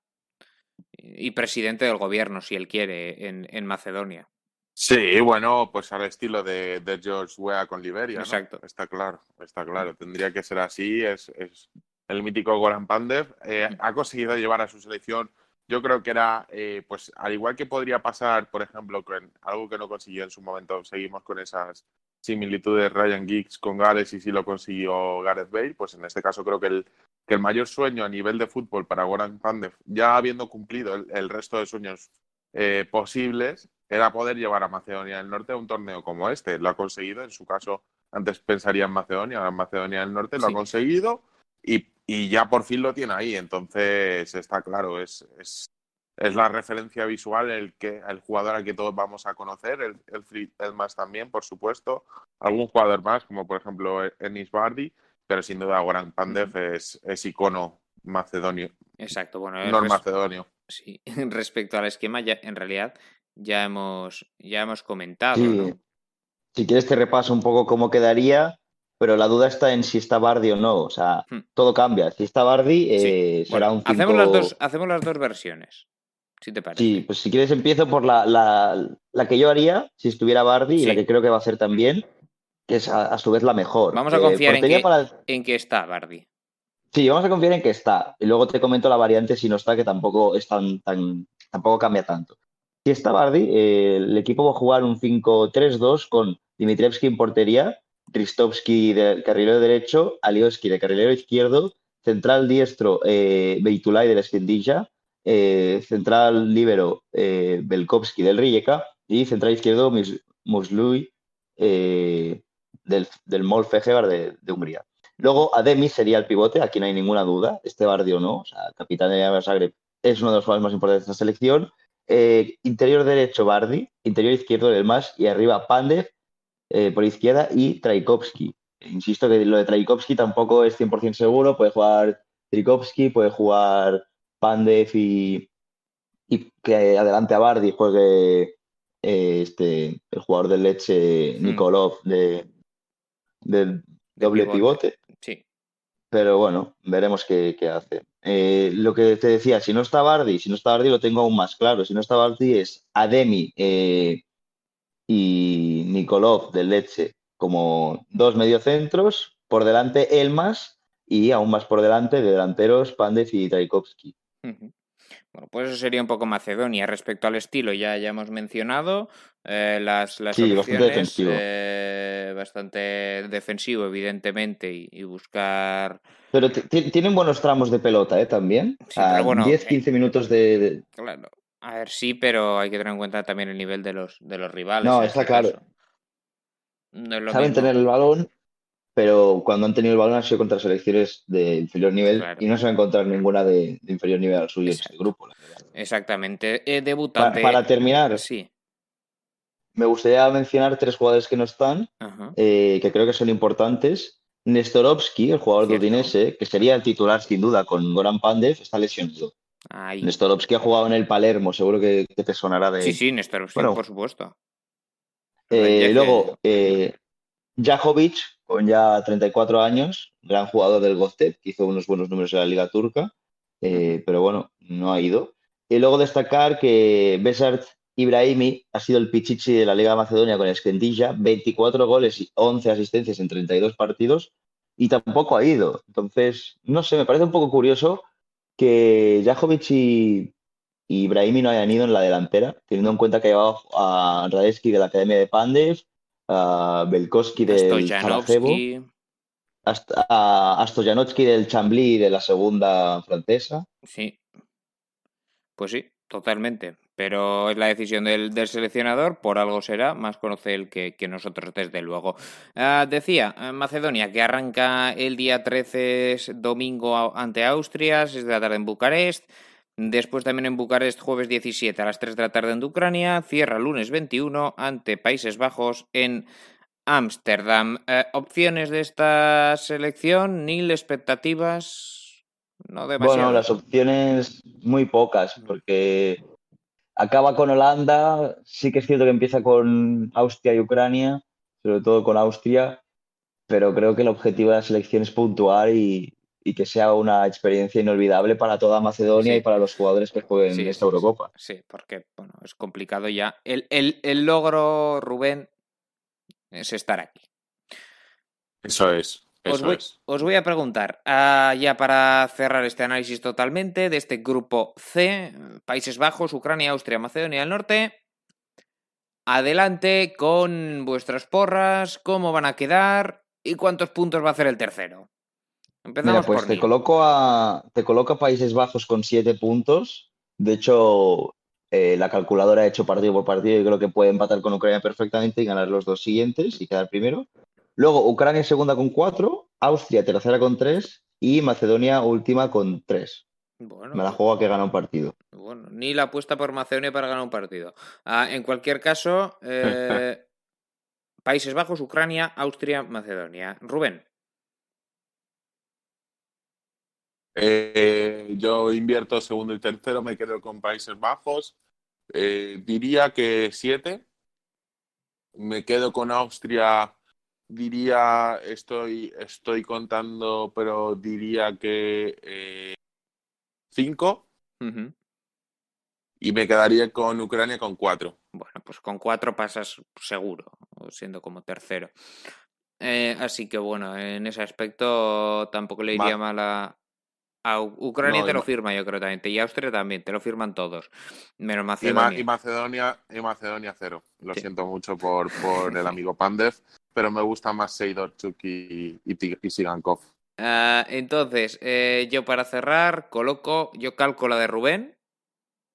y presidente del gobierno, si él quiere, en, en Macedonia. Sí, bueno, pues al estilo de, de George Weah con Liberia, ¿no? Exacto. Está claro, está claro. Tendría que ser así. Es, es el mítico Goran Pandev. Eh, ha conseguido llevar a su selección. Yo creo que era, eh, pues, al igual que podría pasar, por ejemplo, con algo que no consiguió en su momento, seguimos con esas similitudes Ryan Giggs con Gales y si lo consiguió Gareth Bale, pues en este caso creo que el, que el mayor sueño a nivel de fútbol para Goran Pandev, ya habiendo cumplido el, el resto de sueños eh, posibles, era poder llevar a Macedonia del Norte a un torneo como este. Lo ha conseguido, en su caso, antes pensaría en Macedonia, ahora en Macedonia del Norte, lo Sí. ha conseguido y, y ya por fin lo tiene ahí. Entonces, está claro, es, es, es la referencia visual, el, que, el jugador al que todos vamos a conocer, el, el, más también, por supuesto. Algún jugador más, como por ejemplo Enis Bardi, pero sin duda Goran Pandev es, es icono macedonio, Exacto, bueno, no res- macedonio. sí, respecto al esquema, ya, en realidad ya hemos, ya hemos comentado, Sí. ¿no? Si quieres te repaso un poco cómo quedaría, pero la duda está en si está Bardi o no. O sea, Hmm. todo cambia. Si está Bardi, eh, será Bueno, un cinco... hacemos, las dos, hacemos las dos versiones, si te parece. Sí, pues si quieres empiezo por la, la, la que yo haría si estuviera Bardi y la que creo que va a hacer también, que es a, a su vez la mejor. Vamos a Eh, confiar en que- para- ¿En está Bardi? Sí, vamos a confiar en que está. Y luego te comento la variante si no está, que tampoco es tan, tan, tampoco cambia tanto. Si está Bardi, eh, el equipo va a jugar un 5-3-2 con Dimitrievski en portería, Ristovski de carrilero derecho, Alioski de carrilero izquierdo, central diestro eh, Beitulay de la eh, central líbero eh, Belkovski del Rijeka y central izquierdo Muslui eh, del, del de, de Hungría. Luego Ademi sería el pivote, aquí no hay ninguna duda, este Bardi o no, o sea, capitán de Zagreb es uno de los jugadores más importantes de esta selección. Eh, interior derecho Bardi, interior izquierdo del Mas y arriba Pandev eh, por izquierda y Traikovsky. Insisto que lo de Traikovsky tampoco es 100% seguro, puede jugar Traikovsky, puede jugar Pandev y, y que adelante a Bardi juegue eh, este, el jugador del Leche Hmm. Nikolov de, del De doble pivote. Sí. Pero bueno, veremos qué, qué hace. Eh, lo que te decía, si no está Bardi, si no está Bardi lo tengo aún más claro. Si no está Bardi es Ademi eh, y Nikolov del Leche como dos mediocentros, por delante Elmas y aún más por delante de delanteros Pandev y Traikovsky. Bueno, pues eso sería un poco Macedonia. Respecto al estilo, ya, ya hemos mencionado eh, las, las Sí, bastante defensivo. eh, bastante defensivo, evidentemente, y, y buscar. Pero tienen buenos tramos de pelota ¿eh? también. Sí, pero bueno, 10-15 minutos de, de- Claro. A ver, sí, pero hay que tener en cuenta también el nivel de los, de los rivales. No, está este claro. caso. No es lo saben mismo. tener el balón, pero cuando han tenido el balón han sido contra selecciones de inferior nivel Claro. y no se va a encontrar ninguna de, de inferior nivel al suyo en este grupo. la. Exactamente. Eh, debutante. para terminar, Sí. me gustaría mencionar tres jugadores que no están, eh, que creo que son importantes. Nestorovski, el jugador de Udinese, que sería el titular sin duda con Goran Pandev, está lesionado. Ahí. Nestorovski ha jugado en el Palermo, seguro que, que te sonará de Sí, sí, Néstor, sí, Bueno. por supuesto. Eh, luego, eh, Jajovic, con ya 34 años, gran jugador del Goztep, que hizo unos buenos números en la Liga Turca, eh, pero bueno, no ha ido. Y luego destacar que Besart Ibrahimi ha sido el pichichi de la Liga de Macedonia con Esquendilla, 24 goles y 11 asistencias en 32 partidos, y tampoco ha ido. Entonces, no sé, me parece un poco curioso que Jajovic y Ibrahimi no hayan ido en la delantera, teniendo en cuenta que llevaba a Radeski de la Academia de Pandev, a Belkowski del Sarajevo, a Stojanovski del Chambly de la segunda francesa. Sí, pues sí, totalmente. Pero es la decisión del, seleccionador, por algo será, más conoce él que, nosotros, desde luego. Ah, decía, eh, Macedonia, que arranca el día 13, domingo ante Austria, 6 de la tarde en Bucarest. Después también en Bucarest, jueves 17 a las 3 de la tarde en Ucrania. Cierra lunes 21 ante Países Bajos en Ámsterdam. Eh, opciones de esta selección, Nil, expectativas. Bueno, las opciones muy pocas, porque acaba con Holanda, sí que es cierto que empieza con Austria y Ucrania, sobre todo con Austria, pero creo que el objetivo de la selección es puntuar y, que sea una experiencia inolvidable para toda Macedonia y para los jugadores que jueguen en esta Eurocopa. Sí, porque bueno, es complicado ya. El, el logro, Rubén, es estar aquí. Eso es os, voy, a preguntar, ah, ya para cerrar este análisis totalmente, de este grupo C, Países Bajos, Ucrania, Austria, Macedonia del Norte. Adelante con vuestras porras, cómo van a quedar y cuántos puntos va a hacer el tercero. Empezamos pues te coloco, a, te coloco a Países Bajos con siete puntos. De hecho, eh, la calculadora ha hecho partido por partido y creo que puede empatar con Ucrania perfectamente y ganar los dos siguientes y quedar primero. Luego Ucrania segunda con cuatro, Austria tercera con tres y Macedonia última con tres. Bueno, Me la juego a que gana un partido. Bueno, ni la apuesta por Macedonia para ganar un partido. Ah, en cualquier caso, eh, Países Bajos, Ucrania, Austria, Macedonia. Rubén. Eh, yo invierto segundo y tercero, me quedo con Países Bajos. Eh, diría que siete. Me quedo con Austria diría, estoy, estoy contando, pero diría que eh, cinco. Y me quedaría con Ucrania con cuatro. Bueno, pues con cuatro pasas seguro, siendo como tercero. Eh, así que bueno, en ese aspecto tampoco le iría mal a, Ucrania te lo firma, yo creo también. Y Austria también, te lo firman todos. Menos Macedonia. Y, Macedonia, y Macedonia cero. Lo siento mucho por, por el amigo Pandev pero me gusta más Seidorchuk y, y, Sigankov. Ah, entonces, eh, yo para cerrar, coloco, yo calco la de Rubén,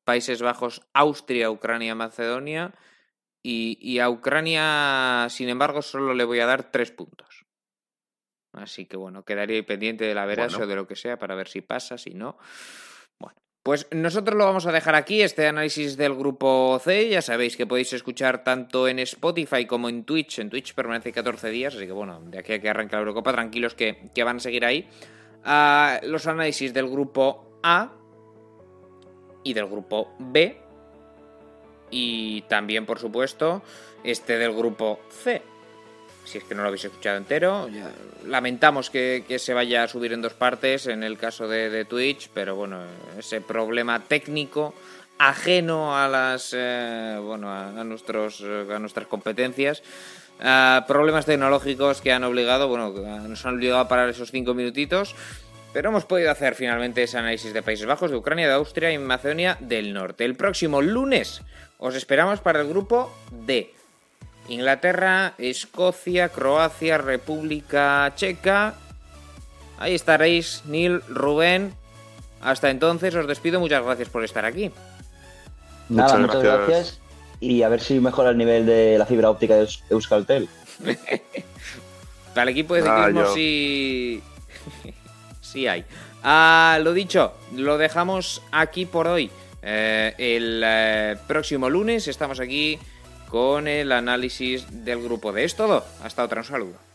Países Bajos, Austria, Ucrania, Macedonia, y, a Ucrania, sin embargo, solo le voy a dar tres puntos. Así que bueno, quedaría pendiente de la veras o de lo que sea para ver si pasa, si no. Pues nosotros lo vamos a dejar aquí, este análisis del grupo C. Ya sabéis que podéis escuchar tanto en Spotify como en Twitch. En Twitch permanece 14 días, así que bueno, de aquí a que arranque la Eurocopa, tranquilos que, van a seguir ahí. Ah, los análisis del grupo A y del grupo B. Y también, por supuesto, este del grupo C si es que no lo habéis escuchado entero. Lamentamos que, se vaya a subir en dos partes en el caso de, Twitch, pero bueno, ese problema técnico ajeno a las eh, bueno a, nuestros a nuestras competencias problemas tecnológicos que han obligado bueno nos han obligado a parar esos cinco minutitos pero hemos podido hacer finalmente ese análisis de Países Bajos, de Ucrania, de Austria y Macedonia del Norte. El próximo lunes os esperamos para el grupo D Inglaterra, Escocia, Croacia, República Checa. Ahí estaréis, Neil, Rubén. Hasta entonces os despido. Muchas gracias por estar aquí. Nada, muchas, gracias. Y a ver si mejora el nivel de la fibra óptica de Euskaltel. Para el equipo de ciclismo sí... sí hay. Ah, lo dicho, lo dejamos aquí por hoy. Eh, el eh, próximo lunes estamos aquí con el análisis del grupo de Es todo. Hasta otra, un saludo.